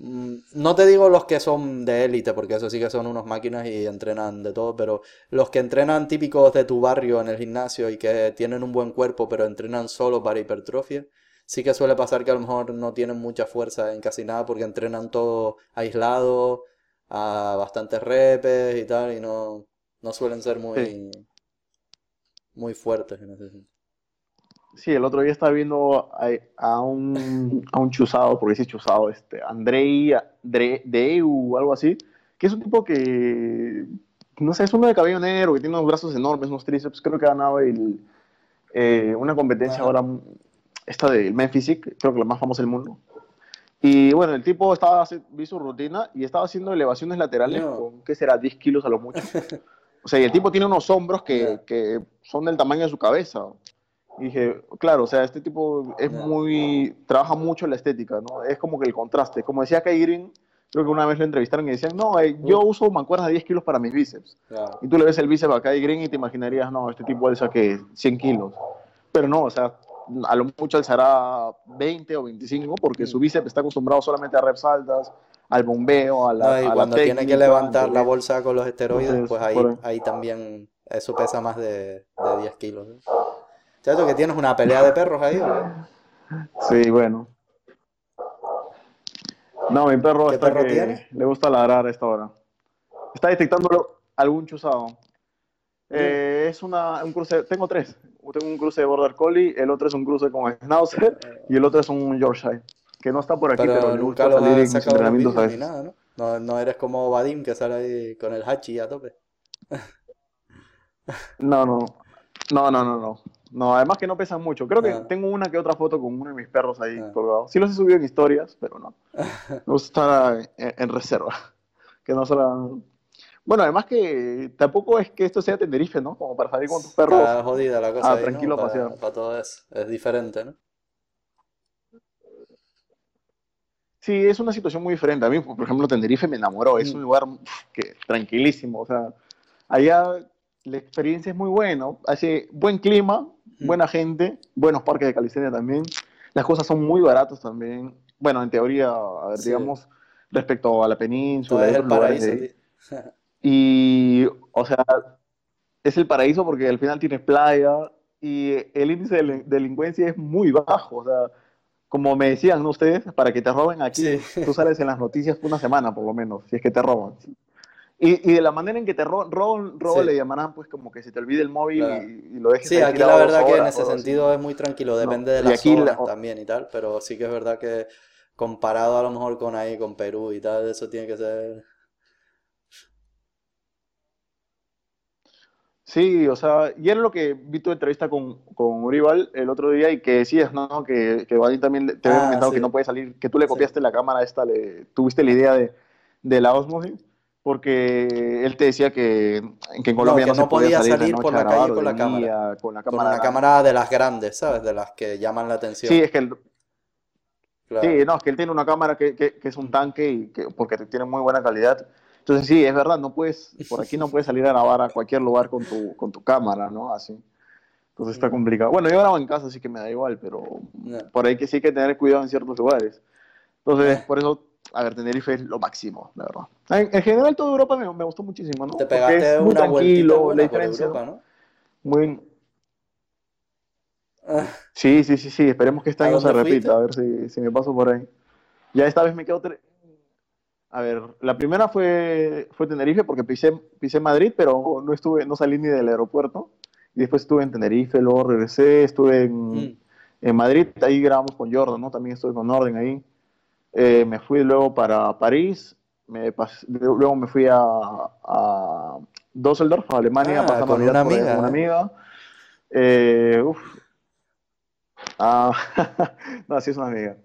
no te digo los que son de élite, porque eso sí que son unos máquinas y entrenan de todo, pero los que entrenan típicos de tu barrio en el gimnasio y que tienen un buen cuerpo, pero entrenan solo para hipertrofia, sí que suele pasar que a lo mejor no tienen mucha fuerza en casi nada porque entrenan todo aislado, a bastantes repes y tal, y no, no suelen ser muy, muy fuertes en ese sentido. Sí, el otro día estaba viendo a, un, a un chuzado, porque dice chuzado, este, Andrei Deu, algo así, que es un tipo que, no sé, es uno de cabello negro, que tiene unos brazos enormes, unos tríceps, creo que ha ganado el, eh, una competencia ahora, esta del Memphis, creo que la más famosa del mundo. Y bueno, el tipo estaba, vi su rutina y estaba haciendo elevaciones laterales con, ¿qué será? 10 kilos a lo mucho. O sea, y el tipo tiene unos hombros que, que son del tamaño de su cabeza. Y dije, claro, o sea, este tipo es muy, trabaja mucho la estética, ¿no? Es como que el contraste. Como decía Kai Green, creo que una vez lo entrevistaron y decían, no, eh, yo uso mancuernas de 10 kilos para mis bíceps. Y tú le ves el bíceps a Kai Green y te imaginarías, no, este tipo alza que 100 kilos. Pero no, o sea, a lo mucho alzará 20 o 25 porque su bíceps está acostumbrado solamente a reps altas, al bombeo, a la. No, y cuando tiene que levantar la bolsa con los esteroides, pues ahí, ahí también eso pesa más de, de 10 kilos. Chato, que tienes una pelea de perros ahí. Sí, bueno. No, mi perro está que le gusta ladrar a esta hora. Está detectando algún chuzado. Eh, es una, un cruce, tengo tres. Tengo un cruce de Border Collie, el otro es un cruce con Schnauzer y el otro es un Yorkshire. Que no está por aquí, pero, nunca lo salir en entrenamientos ni nada, ¿no? ¿no? ¿no? eres como Vadim que sale ahí con el hachi a tope. no, no. No, no, no, no. No, además que no pesan mucho. Creo que ah. tengo una que otra foto con uno de mis perros ahí ah. colgado. Sí los he subido en historias, pero no. Me gusta estar en, reserva. Que no solo... Bueno, además que tampoco es que esto sea Tenerife, ¿no? Como para salir con tus perros. Está jodida la cosa Ah, ahí, ¿no? tranquilo a Para, pasear. para todo eso. Es diferente, ¿no? Sí, es una situación muy diferente. A mí, por ejemplo, Tenerife me enamoró. Es un lugar que, tranquilísimo. O sea, allá la experiencia es muy buena. Hace buen clima, buena gente, buenos parques de calistenia también. Las cosas son muy baratas también. Bueno, en teoría, a ver, Sí. digamos, respecto a la península es el paraíso, de. Y, o sea, es el paraíso porque al final tienes playa y el índice de delin- delincuencia es muy bajo. O sea, como me decían ¿no? ustedes, para que te roben aquí, Sí. tú sales en las noticias una semana por lo menos, si es que te roban. Y, y de la manera en que te ro- roban, robo Sí. le llamarán pues como que se te olvide el móvil Claro. y, y lo dejes Sí, aquí la verdad que en horas, ese así. sentido es muy tranquilo, depende de las la- zonas también y tal, pero sí que es verdad que comparado a lo mejor con ahí, con Perú y tal, eso tiene que ser... Sí, o sea, y era lo que vi tu entrevista con, con Urival el otro día y que decías, ¿no? Que, que Vadim también te había Ah, comentado sí. que no puede salir, que tú le Sí. copiaste la cámara esta, le, tuviste la idea de, de la Osmosis, porque él te decía que, que en Colombia que no, se no podía podía salir por la calle con la cámara. día con la Con cámara. una cámara de las grandes, ¿sabes? De las que llaman la atención. Sí, es que el- Claro. Sí, no, es que él tiene una cámara que, que- que es un tanque y que, porque tiene muy buena calidad. Entonces sí, es verdad, no puedes, por aquí no puedes salir a grabar a cualquier lugar con tu, con tu cámara, ¿no? Así. Entonces está complicado. Bueno, yo grabo en casa, así que me da igual, pero No. por ahí que sí hay que tener cuidado en ciertos lugares. Entonces, por eso, a ver, Tenerife es lo máximo, la verdad. En, en general, toda Europa me, me gustó muchísimo, ¿no? Te Porque pegaste es muy una tranquilo, la diferencia. Europa, ¿no? Muy... Ah, Sí, sí, sí, sí, esperemos que este ¿A año se repita, fuiste? a ver si, si me paso por ahí. Ya esta vez me quedo... tre- A ver, la primera fue, fue Tenerife porque pisé, pisé Madrid, pero no estuve, no salí ni del aeropuerto. Y después estuve en Tenerife, luego regresé, estuve en, Mm. en Madrid, ahí grabamos con Jordan, ¿no? También estuve con Orden ahí. Eh, me fui luego para París, me pas- luego me fui a, a Düsseldorf, a Alemania, Ah, pasar con una amiga, con una ¿eh? amiga. Eh, uf. Ah, no, sí es una amiga.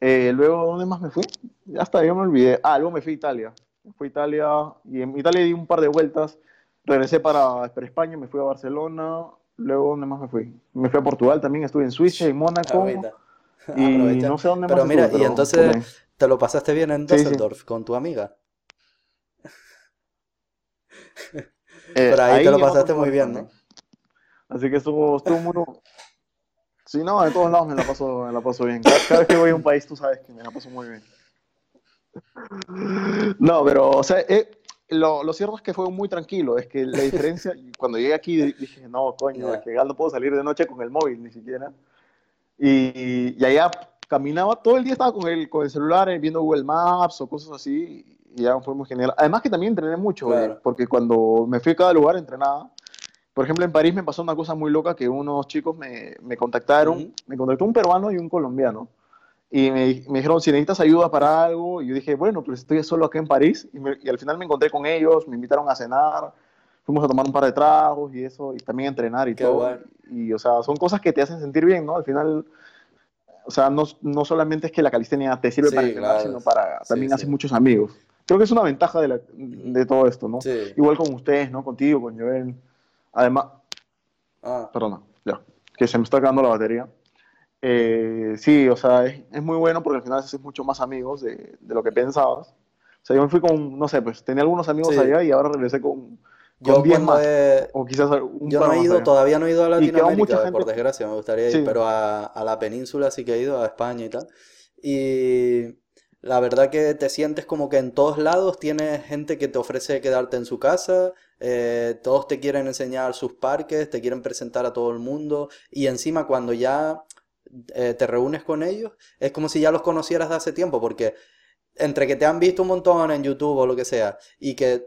Eh, luego, ¿dónde más me fui? Ya hasta, yo me olvidé. Ah, luego me fui a Italia. Fui a Italia y en Italia di un par de vueltas. Regresé para, para España, me fui a Barcelona. Luego, ¿dónde más me fui? Me fui a Portugal también, estuve en Suiza, en Mónaco. Y Aprovecha. no sé dónde Pero más mira, estuve, y pero entonces te lo pasaste bien en Sí, sí. Düsseldorf con tu amiga. Eh, Pero ahí te lo en pasaste muy bien, ¿no? Así que estuvo, estuvo muy... Sí, no, de todos lados me la paso, me la paso bien. Cada, cada vez que voy a un país, tú sabes que me la paso muy bien. No, pero, o sea, eh, lo, lo cierto es que fue muy tranquilo. Es que la diferencia, cuando llegué aquí dije, no, coño, es que no puedo salir de noche con el móvil ni siquiera. Y, y allá caminaba, todo el día estaba con el, con el celular eh, viendo Google Maps o cosas así. Y ya fue muy genial. Además que también entrené mucho, Claro. eh, porque cuando me fui a cada lugar entrenaba. Por ejemplo, en París me pasó una cosa muy loca que unos chicos me, me contactaron, Ujú. me contactó un peruano y un colombiano. Y me, me dijeron, si necesitas ayuda para algo, y yo dije, bueno, pues estoy solo acá en París. Y, me- y al final me encontré con ellos, me invitaron a cenar, fuimos a tomar un par de tragos y eso, y también a entrenar y Qué todo. bueno. Y, o sea, son cosas que te hacen sentir bien, ¿no? Al final, o sea, no, no solamente es que la calistenia te sirve Sí, para entrenar, claro. sino para, Sí, también sí. haces muchos amigos. Creo que es una ventaja de, la- de todo esto, ¿no? Sí. Igual con ustedes, ¿no? Contigo, con Joel. Además, Ah, perdona, ya, que se me está acabando la batería. Eh, sí, o sea, es, es muy bueno porque al final haces mucho más amigos de, de lo que pensabas. O sea, yo me fui con, no sé, pues tenía algunos amigos Sí. allá y ahora regresé con, yo con 10 cuando más. he- O quizás un Yo no he ido, todavía no he ido a Latinoamérica, gente- por desgracia, me gustaría ir, Sí. pero a, a la península sí que he ido, a España y tal. Y la verdad que te sientes como que en todos lados tienes gente que te ofrece quedarte en su casa, eh, todos te quieren enseñar sus parques, te quieren presentar a todo el mundo, y encima cuando ya eh, te reúnes con ellos, es como si ya los conocieras de hace tiempo, porque entre que te han visto un montón en YouTube o lo que sea, y que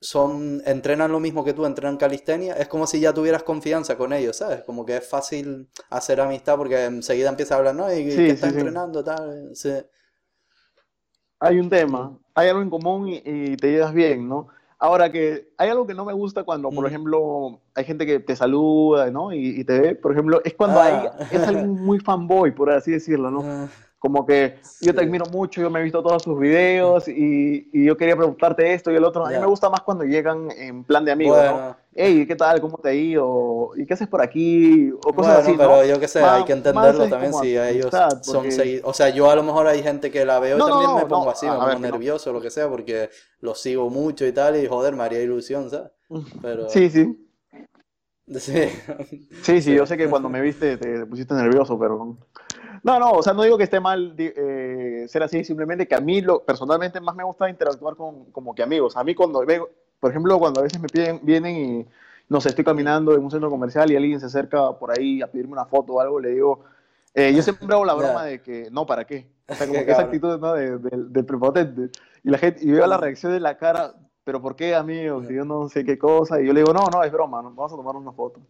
son, entrenan lo mismo que tú, entrenan calistenia, es como si ya tuvieras confianza con ellos, ¿sabes? Como que es fácil hacer amistad porque enseguida empieza a hablar, ¿no? ¿Y Sí, sí, está sí. entrenando? Tal, sí. Hay un tema, hay algo en común y, y te llevas bien, ¿no? Ahora que hay algo que no me gusta cuando, por Mm. ejemplo, hay gente que te saluda, ¿no? Y, y te ve, por ejemplo, es cuando Ah. hay, es alguien muy fanboy, por así decirlo, ¿no? Como que yo te admiro mucho, yo me he visto todos sus videos y, y yo quería preguntarte esto y el otro. A mí me gusta más cuando llegan en plan de amigos, ¿no? Hey, ¿qué tal? ¿Cómo te ha ido? ¿Y qué haces por aquí? O cosas así, pero yo qué sé, hay que entenderlo también si ellos son seguidores. O sea, yo a lo mejor hay gente que la veo y también me pongo así, me pongo nervioso o lo que sea, porque los sigo mucho y tal, y joder, me haría ilusión, ¿sabes? Pero... Sí, sí. Sí. sí, sí, yo sé que cuando me viste te pusiste nervioso, pero... No, no, o sea, no digo que esté mal eh, ser así, simplemente que a mí lo, personalmente más me gusta interactuar con como que amigos. A mí cuando veo, por ejemplo, cuando a veces me piden, vienen y, no sé, estoy caminando en un centro comercial y alguien se acerca por ahí a pedirme una foto o algo, le digo, eh, yo siempre hago la broma de que, no, ¿para qué? O sea, como que esa actitud ¿no? de, de, prepotente. Y la gente, y veo la reacción de la cara, pero ¿por qué, amigo? Si yo no sé qué cosa. Y yo le digo, no, no, es broma, vamos a tomar una foto.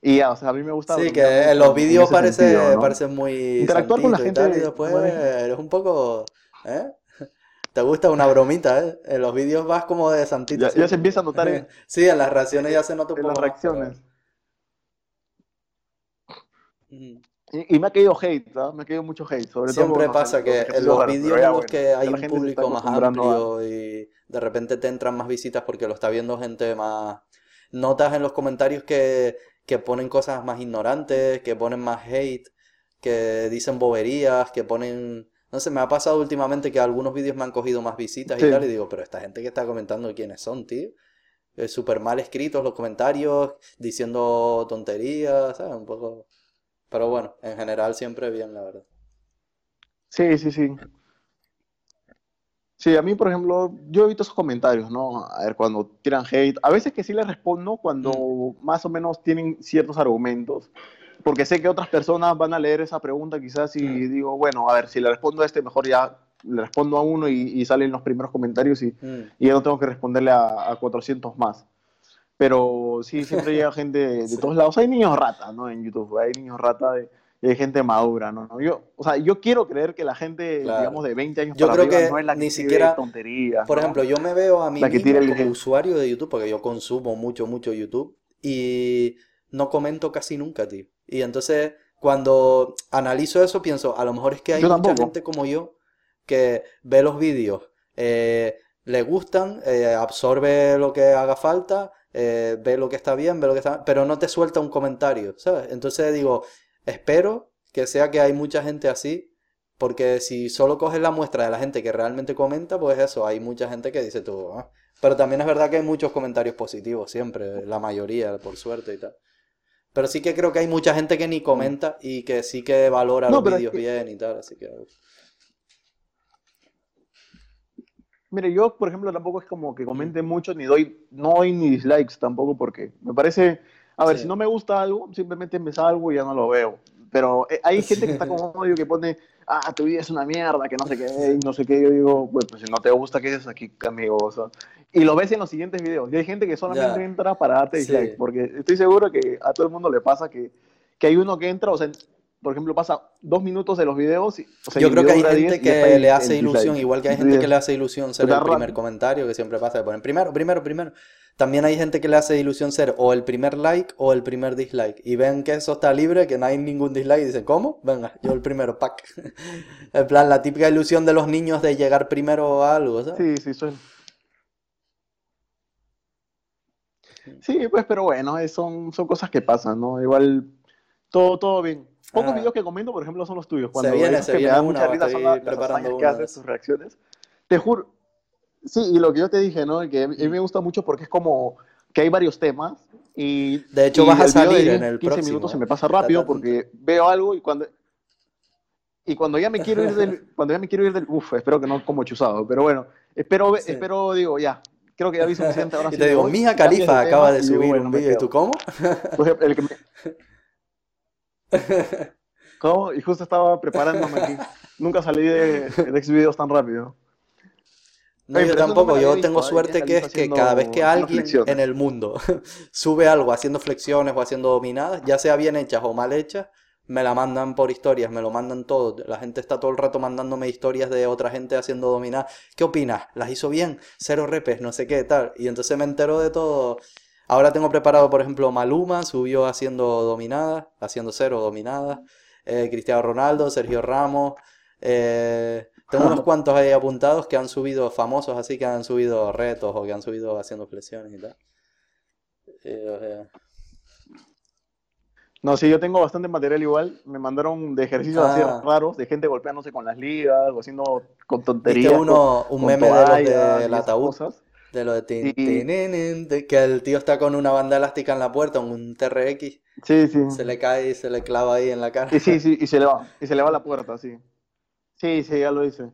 Y o sea, a mí me gusta. Sí, que en los vídeos parece, parece muy. Interactuar con la gente. Y, después eres un poco. ¿eh? Te gusta una bromita, ¿eh? En los vídeos vas como de santito. Ya, se empieza a notar. ¿eh? sí, en las reacciones ya se nota un en las reacciones. Y, y, me ha caído hate, ¿no? Me ha caído mucho hate. Sobre Siempre pasa que en los vídeos en los que hay un público más amplio y de repente te entran más visitas porque lo está viendo gente más... Notas en los comentarios que, que ponen cosas más ignorantes, que ponen más hate, que dicen boberías, que ponen no sé, me ha pasado últimamente que algunos vídeos me han cogido más visitas y tal, y digo, pero esta gente que está comentando, ¿quiénes son, tío? Es súper mal escritos los comentarios, diciendo tonterías, ¿sabes? Un poco... Pero bueno, en general siempre bien, la verdad. Sí, sí, sí. Sí, a mí, por ejemplo, yo he visto esos comentarios, ¿no? A ver, cuando tiran hate, a veces que sí les respondo cuando mm. más o menos tienen ciertos argumentos porque sé que otras personas van a leer esa pregunta quizás y digo, bueno, a ver, si le respondo a este, mejor ya le respondo a uno y, salen los primeros comentarios y, mm. y, ya no tengo que responderle a, a 400 más. Pero sí, siempre llega gente de, todos lados. Hay niños rata, ¿no? En YouTube, hay niños rata de, y hay gente madura, ¿no? Yo, o sea, yo quiero creer que la gente, digamos, de 20 años yo para creo que no es la que ni siquiera tonterías. Por ejemplo, yo me veo a mí mismo como usuario de YouTube, porque yo consumo mucho, mucho YouTube, y no comento casi nunca, tío. Y entonces, cuando analizo eso, pienso, a lo mejor es que hay mucha gente como yo que ve los vídeos, eh, le gustan, eh, absorbe lo que haga falta, eh, ve lo que está bien, ve lo que está pero no te suelta un comentario, ¿sabes? Entonces digo, espero que sea que hay mucha gente así, porque si solo coges la muestra de la gente que realmente comenta, pues eso, hay mucha gente que dice tú, ah". pero también es verdad que hay muchos comentarios positivos siempre, la mayoría, por suerte y tal. Pero sí que creo que hay mucha gente que ni comenta y que sí que valora los vídeos bien y tal, así que... Mire, yo, por ejemplo, tampoco es como que comente mucho, ni doy, no doy ni dislikes tampoco, porque me parece, a ver, si no me gusta algo, simplemente me salgo y ya no lo veo. Pero eh, hay gente que está como odio que pone, ah, tu vida es una mierda, que no sé qué, no sé qué. Yo digo, pues, pues si no te gusta, ¿qué haces aquí, amigo? O sea, y lo ves en los siguientes videos. Y hay gente que solamente entra para darte dislike, porque estoy seguro que a todo el mundo le pasa que, que hay uno que entra, o sea, por ejemplo, pasa dos minutos de los videos. Y, Yo creo que hay gente que le hace ilusión, igual que hay gente que le hace ilusión ser el primer comentario, que siempre pasa, de poner primero, primero, primero. También hay gente que le hace ilusión ser o el primer like o el primer dislike. Y ven que eso está libre, que no hay ningún dislike y dicen, ¿cómo? Venga, yo el primero, pack. en plan, la típica ilusión de los niños de llegar primero a algo, ¿sabes? Sí, sí, suena. Sí, pues, pero bueno, son, son cosas que pasan, ¿no? Igual, todo, todo bien. Pocos ah. videos que comento, por ejemplo, son los tuyos. Cuando se viene, se que viene me da mucha risa son las, que haces, tus reacciones. Te juro. Sí, y lo que yo te dije, ¿no? Que a mí me gusta mucho porque es como que hay varios temas y... De hecho, vas a salir en el 15 minutos se me pasa rápido porque veo algo y cuando... Y cuando ya me quiero ir del... cuando ya me quiero ir del... Uf, espero que no como chuzado, pero bueno, espero, espero digo, ya, creo que ya vi suficiente ahora. y te digo, Mija Califa acaba de subir un vídeo. ¿Y tú cómo? el que me... ¿Cómo? Y justo estaba preparándome aquí. Nunca salí de, de videos tan rápido. No, yo tampoco, yo tengo suerte que es que cada vez que alguien en el mundo sube algo haciendo flexiones o haciendo dominadas, ya sea bien hechas o mal hechas, me la mandan por historias, me lo mandan todo. La gente está todo el rato mandándome historias de otra gente haciendo dominadas. ¿Qué opinas? ¿Las hizo bien? Cero repes, no sé qué, tal. Y entonces me entero de todo. Ahora tengo preparado, por ejemplo, Maluma subió haciendo dominadas, haciendo cero dominadas. Eh, Cristiano Ronaldo, Sergio Ramos. Eh, tengo unos cuantos ahí apuntados que han subido, famosos así, que han subido retos o que han subido haciendo flexiones y tal. Eh, no, sí, yo tengo bastante material igual. Me mandaron de ejercicios así Ah. raros, de gente golpeándose con las ligas, o haciendo con tonterías. ¿Viste uno, con- un con meme de los del esas ataúd? De lo de, tin, Y- tininin, de que el tío está con una banda elástica en la puerta, un TRX, Sí, sí. se le cae y se le clava ahí en la cara. Y sí, sí, y se le va, y se le va la puerta, sí. Sí, sí, ya lo dice.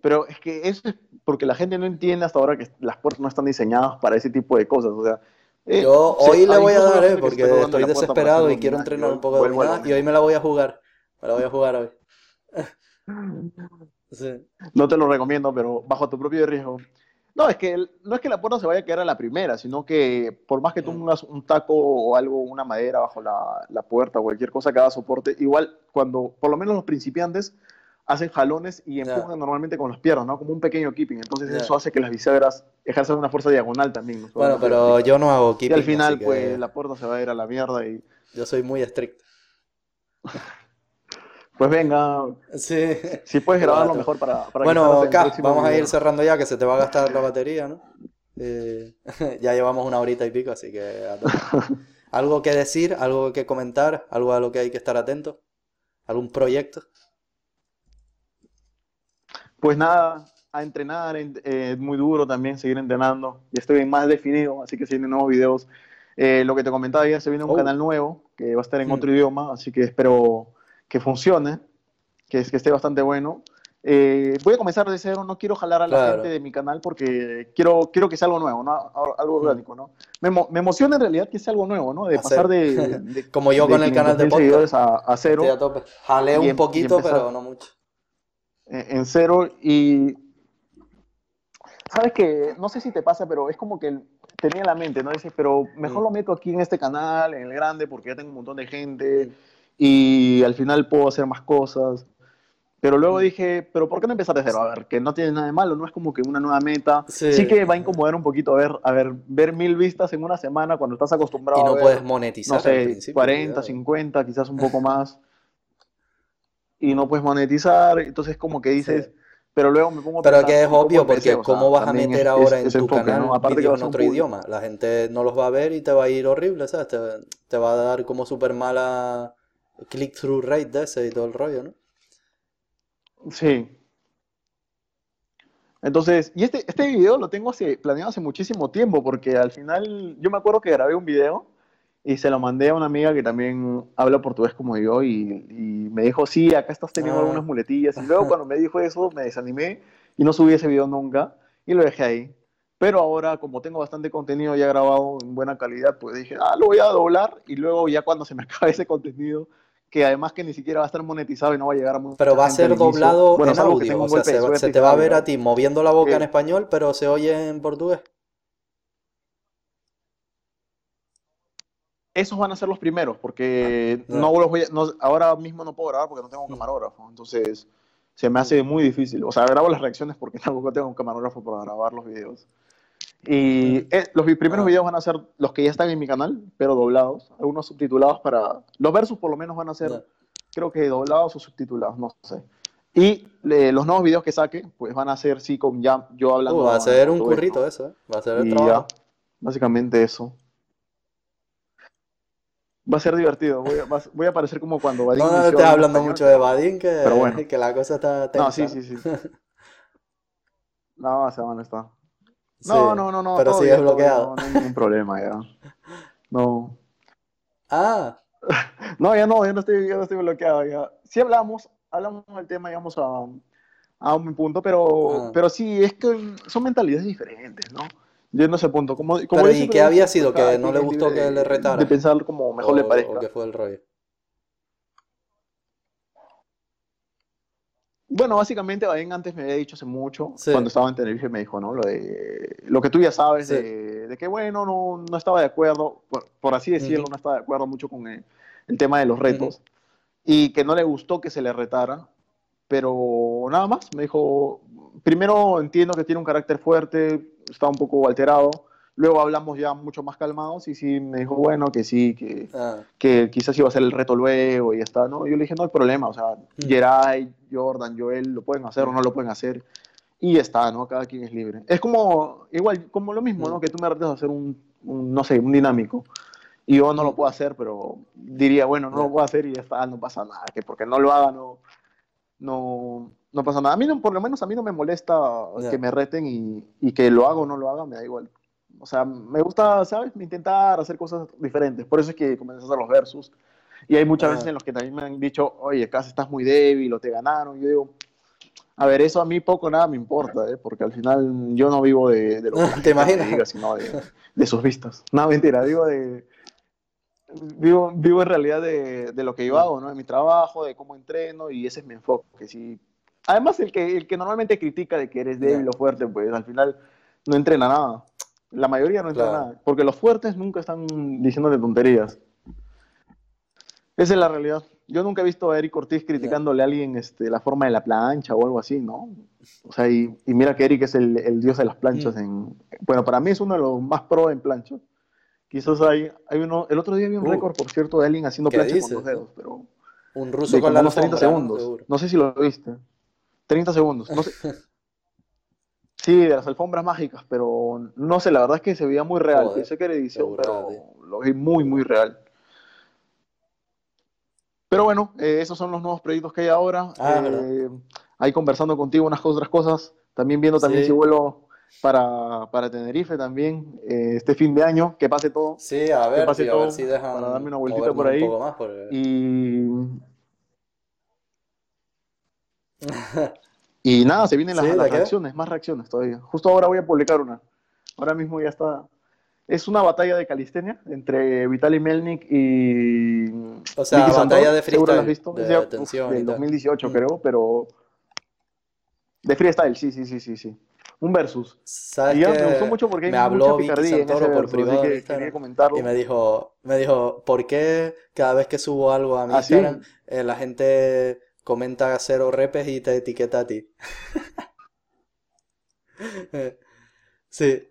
Pero es que eso es porque la gente no entiende hasta ahora que las puertas no están diseñadas para ese tipo de cosas. O sea, eh, Yo sí, hoy le hay voy a dar, eh, que porque estoy desesperado y quiero entrenar un poco de dominada y hoy me la voy a jugar. Me la voy a jugar hoy. Sí. No te lo recomiendo, pero bajo tu propio riesgo. No, es que no es que la puerta se vaya a quedar a la primera, sino que por más que tú Mm. pongas un taco o algo, una madera bajo la, la puerta o cualquier cosa que haga soporte, igual cuando, por lo menos los principiantes, hacen jalones y empujan normalmente con las piernas, ¿no? Como un pequeño keeping. Entonces eso hace que las bisagras ejerzan una fuerza diagonal también. ¿no? Bueno, pero yo no hago Y keeping, al final, que pues, la puerta se va a ir a la mierda y... yo soy muy estricto. Pues venga, Sí. si puedes grabarlo mejor para... Bueno, próximo vamos a ir cerrando ya, que se te va a gastar la batería, ¿no? Eh, ya llevamos una horita y pico, así que... ¿Algo que decir? ¿Algo que comentar? ¿Algo a lo que hay que estar atento? ¿Algún proyecto? Pues nada, a entrenar, en- eh, muy duro también, seguir entrenando. Ya estoy más definido, así que se vienen nuevos videos. Eh, lo que te comentaba ayer, se viene un Oh. canal nuevo que va a estar en Hmm. otro idioma, así que espero que funcione, que, es- que esté bastante bueno. Eh, voy a comenzar de cero, no quiero jalar a la Claro. gente de mi canal porque quiero, quiero que sea algo nuevo, ¿no? Algo algo orgánico, ¿no? Me, me emociona en realidad que sea algo nuevo, ¿no? De Hacer- pasar de, de- Como yo de con el canal de 500.000 podcast. a, a cero. A. Jalé un em- poquito, empezar- pero no mucho. En en cero y sabes que no sé si te pasa pero es como que tenía en la mente no dices pero mejor lo meto aquí en este canal en el grande porque ya tengo un montón de gente y al final puedo hacer más cosas pero luego dije pero por qué no empezar de cero a ver que no tiene nada de malo no es como que una nueva meta Sí. sí, que va a incomodar un poquito a ver a ver ver mil vistas en una semana cuando estás acostumbrado Y no a ver, puedes monetizar no sé, al principio. 40, cuidado. 50, quizás un poco más. Y no puedes monetizar, entonces como que dices, Sí. pero luego me pongo a Pero que es obvio, porque o sea, ¿cómo vas a meter es- ahora es- en ese tu enfoque, canal ¿no? Aparte que en otro público. idioma? La gente no los va a ver y te va a ir horrible, ¿sabes? Te, te va a dar como súper mala click-through rate de ese y todo el rollo, ¿no? Sí. Entonces, y este, este video lo tengo hace, planeado hace muchísimo tiempo, porque al final yo me acuerdo que grabé un video y se lo mandé a una amiga que también habla portugués como yo y, y me dijo, sí, acá estás teniendo Ah. algunas muletillas. Y luego cuando me dijo eso, me desanimé y no subí ese video nunca y lo dejé ahí. Pero ahora, como tengo bastante contenido ya grabado en buena calidad, pues dije, ah, lo voy a doblar y luego ya cuando se me acabe ese contenido, que además que ni siquiera va a estar monetizado y no va a llegar a Pero va a ser doblado Bueno, en audio, o sea, se, te va a ver a ti moviendo la boca en Eh. español, pero se oye en portugués. Esos van a ser los primeros, porque Ya. no los voy a- no- ahora mismo no puedo grabar porque no tengo un Mm. camarógrafo. Entonces, se me hace muy difícil. O sea, grabo las reacciones porque tampoco tengo un camarógrafo para grabar los videos. Y eh, los primeros Ah. videos van a ser los que ya están en mi canal, pero doblados. Algunos subtitulados para... Los versos por lo menos van a ser, Ya. creo que doblados o subtitulados, no sé. Y eh, los nuevos videos que saque, pues van a ser, sí, con ya yo hablando... Uh, va a ser un currito eso, ¿eh? Va a ser el Y ya, trabajo. básicamente eso. Va a ser divertido. Voy a, voy a parecer como cuando Vadim No, no en hablando español, mucho de Badin, que, pero bueno. que la cosa está tensa. No, sí, sí, sí. No, se van a estar. Sí. No, no, no, no. Pero sigues bloqueado. No, no hay ningún problema ya. No. Ah, No, ya no, ya no estoy, ya no estoy bloqueado ya. Sí hablamos, hablamos del tema, digamos, a, a un punto, pero, Ah. pero sí, es que son mentalidades diferentes, ¿no? Yo no sé punto. Como, como Pero ¿y qué había sido? ¿Que no le gustó libre que de- le retara? De pensar como mejor o, le parezca. o qué fue el rollo? Bueno, básicamente Baden antes me había dicho hace mucho, Sí. cuando estaba en Tenerife me dijo, ¿no? Lo de lo que tú ya sabes, Sí. de, de que bueno, no, no estaba de acuerdo, por, por así decirlo, Ujú. no estaba de acuerdo mucho con el, el tema de los retos y que no le gustó que se le retara, pero nada más, me dijo, primero entiendo que tiene un carácter fuerte, está un poco alterado Luego hablamos ya mucho más calmados y sí me dijo, bueno, que sí, que, Ah, que quizás iba a ser el reto luego y ya está, ¿no? Yo le dije, no hay problema, o sea, Mm. Geray, Jordan, Joel, lo pueden hacer o no lo pueden hacer y está, ¿no? Cada quien es libre. Es como, igual, como lo mismo, ¿no? Mm. Que tú me retes a hacer un, un, no sé, un dinámico y yo no lo puedo hacer, pero diría, bueno, no lo puedo hacer y ya está, no pasa nada, que porque no lo haga no, no, no pasa nada. A mí, no, por lo menos a mí no me molesta Ya. que me reten y, y que lo haga o no lo haga, me da igual. O sea, me gusta, ¿sabes? Intentar hacer cosas diferentes. Por eso es que comencé a hacer los versus. Y hay muchas Ah. veces en los que también me han dicho, oye, casi estás muy débil o te ganaron. Yo digo, a ver, eso a mí poco nada me importa, ¿eh? porque al final yo no vivo de, de lo que ¿Te imaginas? diga, sino de, de sus vistas. No, mentira, vivo de... Vivo, vivo en realidad de, de lo que yo hago, ¿no? De mi trabajo, de cómo entreno y ese es mi enfoque. Si... Además, el que, el que normalmente critica de que eres débil o fuerte, pues al final no entrena nada. La mayoría no entrena Claro. nada. Porque los fuertes nunca están diciéndole tonterías. Esa es la realidad. Yo nunca he visto a Eric Ortiz criticándole a alguien este, la forma de la plancha o algo así, ¿no? O sea, y, y mira que Eric es el, el dios de las planchas. Mm. En, bueno, para mí es uno de los más pro en plancha. Quizás hay, hay uno. El otro día vi un Uh. récord, por cierto, de alguien haciendo ¿Qué plancha dices, con no? dedos, pero Un ruso de con la unos 30 alfombra, ¿no? segundos. Seguro. No sé si lo viste. 30 segundos. No sé. Sí, de las alfombras mágicas, pero no sé, la verdad es que se veía muy real. Joder, Pensé que era edición, pero lo vi muy, muy real. Pero bueno, eh, esos son los nuevos proyectos que hay ahora. Ah, Eh, ahí conversando contigo unas otras cosas. También viendo también Sí. si vuelvo para, para Tenerife también eh, este fin de año, que pase todo. Sí, a ver, pase tío, a ver todo si dejan para darme una vueltita por un ahí. poco más, Y, y nada, se vienen las, Sí, ¿de las reacciones, más reacciones todavía. Justo ahora voy a publicar una. Ahora mismo ya está. Es una batalla de calistenia entre Vitaly Melnik y O sea, batalla de Seguro la has freestyle, visto. de Es de- uf, del tal. 2018 Mm. creo, pero de freestyle, sí, sí, sí, sí, sí. Un versus. ¿Sabes Y ya me gustó mucho porque hay Me mucha habló Vicky Santoro por versus, privado que quería comentarlo. y me dijo, me dijo, ¿por qué cada vez que subo algo a mi ¿Ah, sí? Eh, la gente comenta cero repes y te etiqueta a ti? Sí.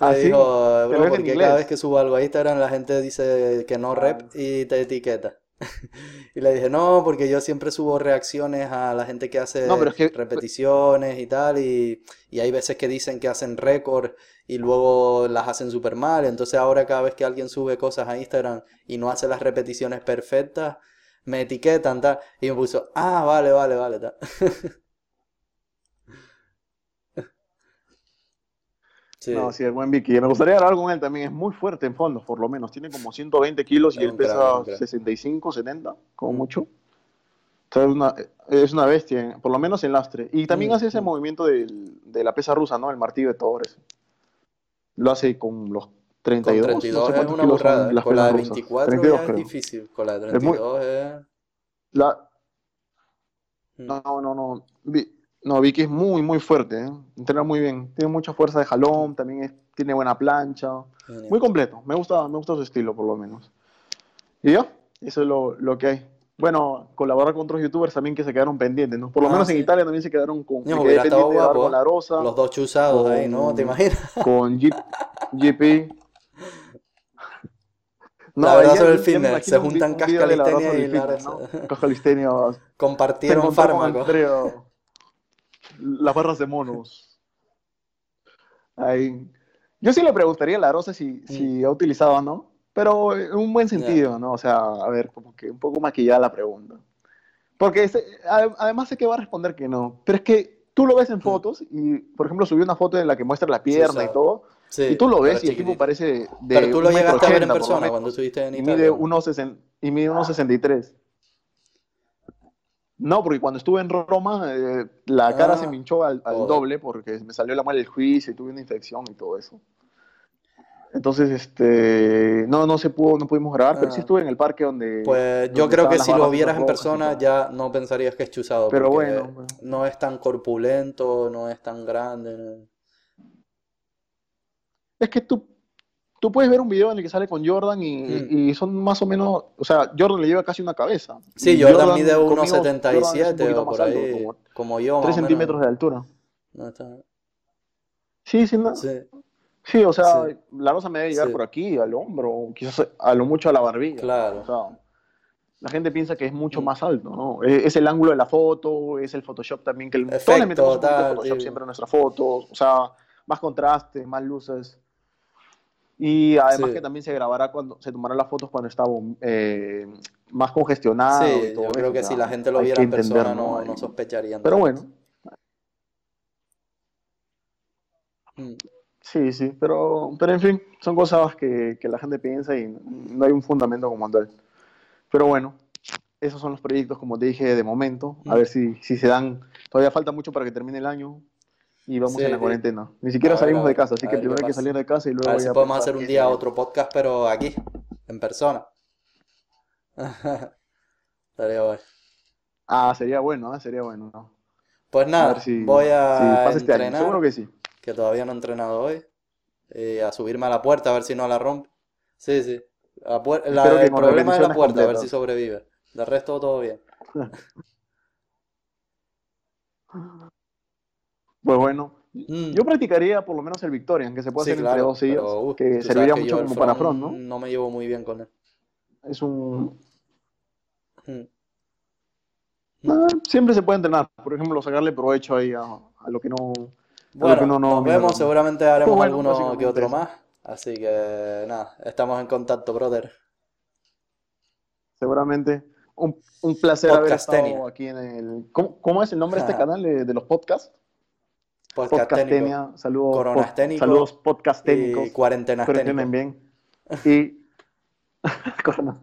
¿Ah, sí? dijo, Pero bro, porque cada vez que subo algo a Instagram la gente dice que no rep Ah. y te etiqueta. Y le dije, no, porque yo siempre subo reacciones a la gente que hace No, pero es que- repeticiones y tal, y, y hay veces que dicen que hacen récord y luego las hacen súper mal. Entonces ahora cada vez que alguien sube cosas a Instagram y no hace las repeticiones perfectas, me etiquetan, tal. Y me puso, ah, vale, vale, vale, tal. Sí, No, sí, el buen Vicky. Me gustaría hablar con él también. Es muy fuerte en fondos, por lo menos. Tiene como 120 kilos y él pesa es un crack. 65, 70, como Mm. mucho. O sea, es una, es una bestia, por lo menos en lastre. Y también Mm, hace ese mm. movimiento del- de la pesa rusa, ¿no? El martillo de Thor. ese. Lo hace con los con 32, 32 no sé es cuántos una burrada. las Con la de rusas. 24 32 ya es difícil. Con la de muy- 32 es... La, Mm. no, no, no. No, Vicky es muy, muy fuerte, ¿eh? Entrena muy bien. Tiene mucha fuerza de jalón, también es- tiene buena plancha. Muy completo, me gusta, me gusta su estilo por lo menos. Y ya, eso es lo, lo que hay. Bueno, colaborar con otros youtubers también que se quedaron pendientes, ¿no? Por lo Ah, menos en. Italia también se quedaron con. Quedé guapo, con. La Rosa, Los dos chuzados ahí, ¿no? ¿Te imaginas? con GP. La verdad sobre el imagino se juntan cascalistenia y del la fitness, Rosa. ¿no? Cascalistenia, se Compartieron fármacos. Las barras de monos. Ahí. Yo sí le preguntaría a La Rosa si, si ha utilizado o no, pero en un buen sentido, ¿no? O sea, a ver, como que un poco maquillada la pregunta. Porque ese- ade- además sé que va a responder que no, pero es que tú lo ves en fotos y, por ejemplo, subió una foto en la que muestra la pierna y todo, Sí, y tú lo ves y el tipo parece de Pero tú lo llegaste a ver en persona menos, cuando estuviste en Italia. mide ¿no? 1.60 y mide 1.63. No, porque cuando estuve en Roma, eh, la cara Ah, se me hinchó al, doble porque me salió la mal el juicio y tuve una infección y todo eso. Entonces, este, no, no se pudo, no pudimos grabar, pero sí Ah. estuve en el parque donde. Pues yo donde creo que si lo vieras en persona ya no pensarías que es chuzado, Pero bueno, pues. no es tan corpulento, no es tan grande. no- Es que tú, tú puedes ver un video en el que sale con Jordan y, Mm. y son más o menos, o sea, Jordan le lleva casi una cabeza. Sí, Jordan mide Jordan un 1,77 poquito o por alto, ahí, como como yo más 3 o menos. centímetros de altura. No está- Sí, sí, no. Sí. Sí, o sea, Sí. la rosa me debe llegar Sí. por aquí, al hombro, quizás a lo mucho a la barbilla. Claro. O sea, la gente piensa que es mucho Mm. más alto, ¿no? Es, es el ángulo de la foto, es el Photoshop también, que el, todos Efecto, le metemos tal, Photoshop siempre a nuestras fotos, o sea, más contraste, más luces. Y además Sí. que también se grabará cuando se tomarán las fotos cuando está eh, más congestionado Sí, y todo yo eso, creo o que sea, si la gente lo viera en persona no, no sospecharían Pero bueno, Mm. sí, sí, pero, pero en fin, son cosas que, que la gente piensa y no hay un fundamento como tal. Pero bueno, esos son los proyectos, como te dije, de momento. A Mm. ver si, si se dan. Todavía falta mucho para que termine el año y vamos Sí, en la cuarentena. Ni siquiera A ver, salimos a de casa, así a que primero hay que salir de casa y A luego ver si podemos hacer un día otro podcast, pero aquí, en persona. Estaría guay. Ah, sería bueno, ah, sería bueno. ¿no? Pues A nada, si, voy si a este entrenar, Seguro que sí. que todavía no he entrenado hoy, y a subirme a la puerta a ver si no la rompe. Sí, sí. La la- el problema es la puerta, a ver si sobrevive. De resto, todo bien. Pues bueno, Mm. yo practicaría por lo menos el Victorian, que se puede Sí, hacer entre dos sillas, uh, que serviría que mucho como para front ¿no? no me llevo muy bien con él. Es un... Mm. Ah, siempre se puede entrenar, por ejemplo, sacarle provecho ahí a, a lo que no... Bueno, que no- no nos vemos, seguramente haremos Pues bueno, alguno que otro más. Así que nada, estamos en contacto, brother. Seguramente. Un, un placer haber estado aquí en el... ¿Cómo, cómo es el nombre de este canal de, de los podcasts? Podcastenia. Saludos, Coronasténico saludos podcasténicos. y cuarentenas bien. Y... Corona.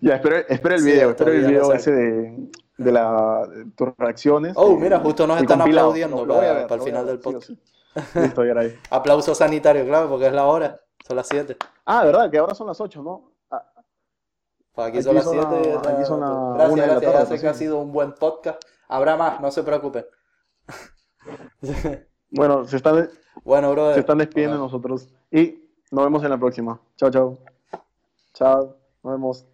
Ya, espero, espero el Sí, video, espero el no video ese de, de, la, de tus reacciones. Oh, eh, mira, justo nos están compilado. aplaudiendo a para, ver, para el final ver, del sí podcast. sí. Listo, ya ahí. Aplauso sanitario, claro, porque es la hora. Son las 7. Ah, ¿verdad? Que ahora son las 8, ¿no? Ah, Pues aquí Aquí son las son 7. la- aquí son la Gracias, gracias. Ya sé que ha sí. sido un buen podcast. Habrá más, no se preocupen. bueno, se están, bueno, brother. se están despidiendo de nosotros. Y nos vemos en la próxima. Chao, chao. Chao, nos vemos.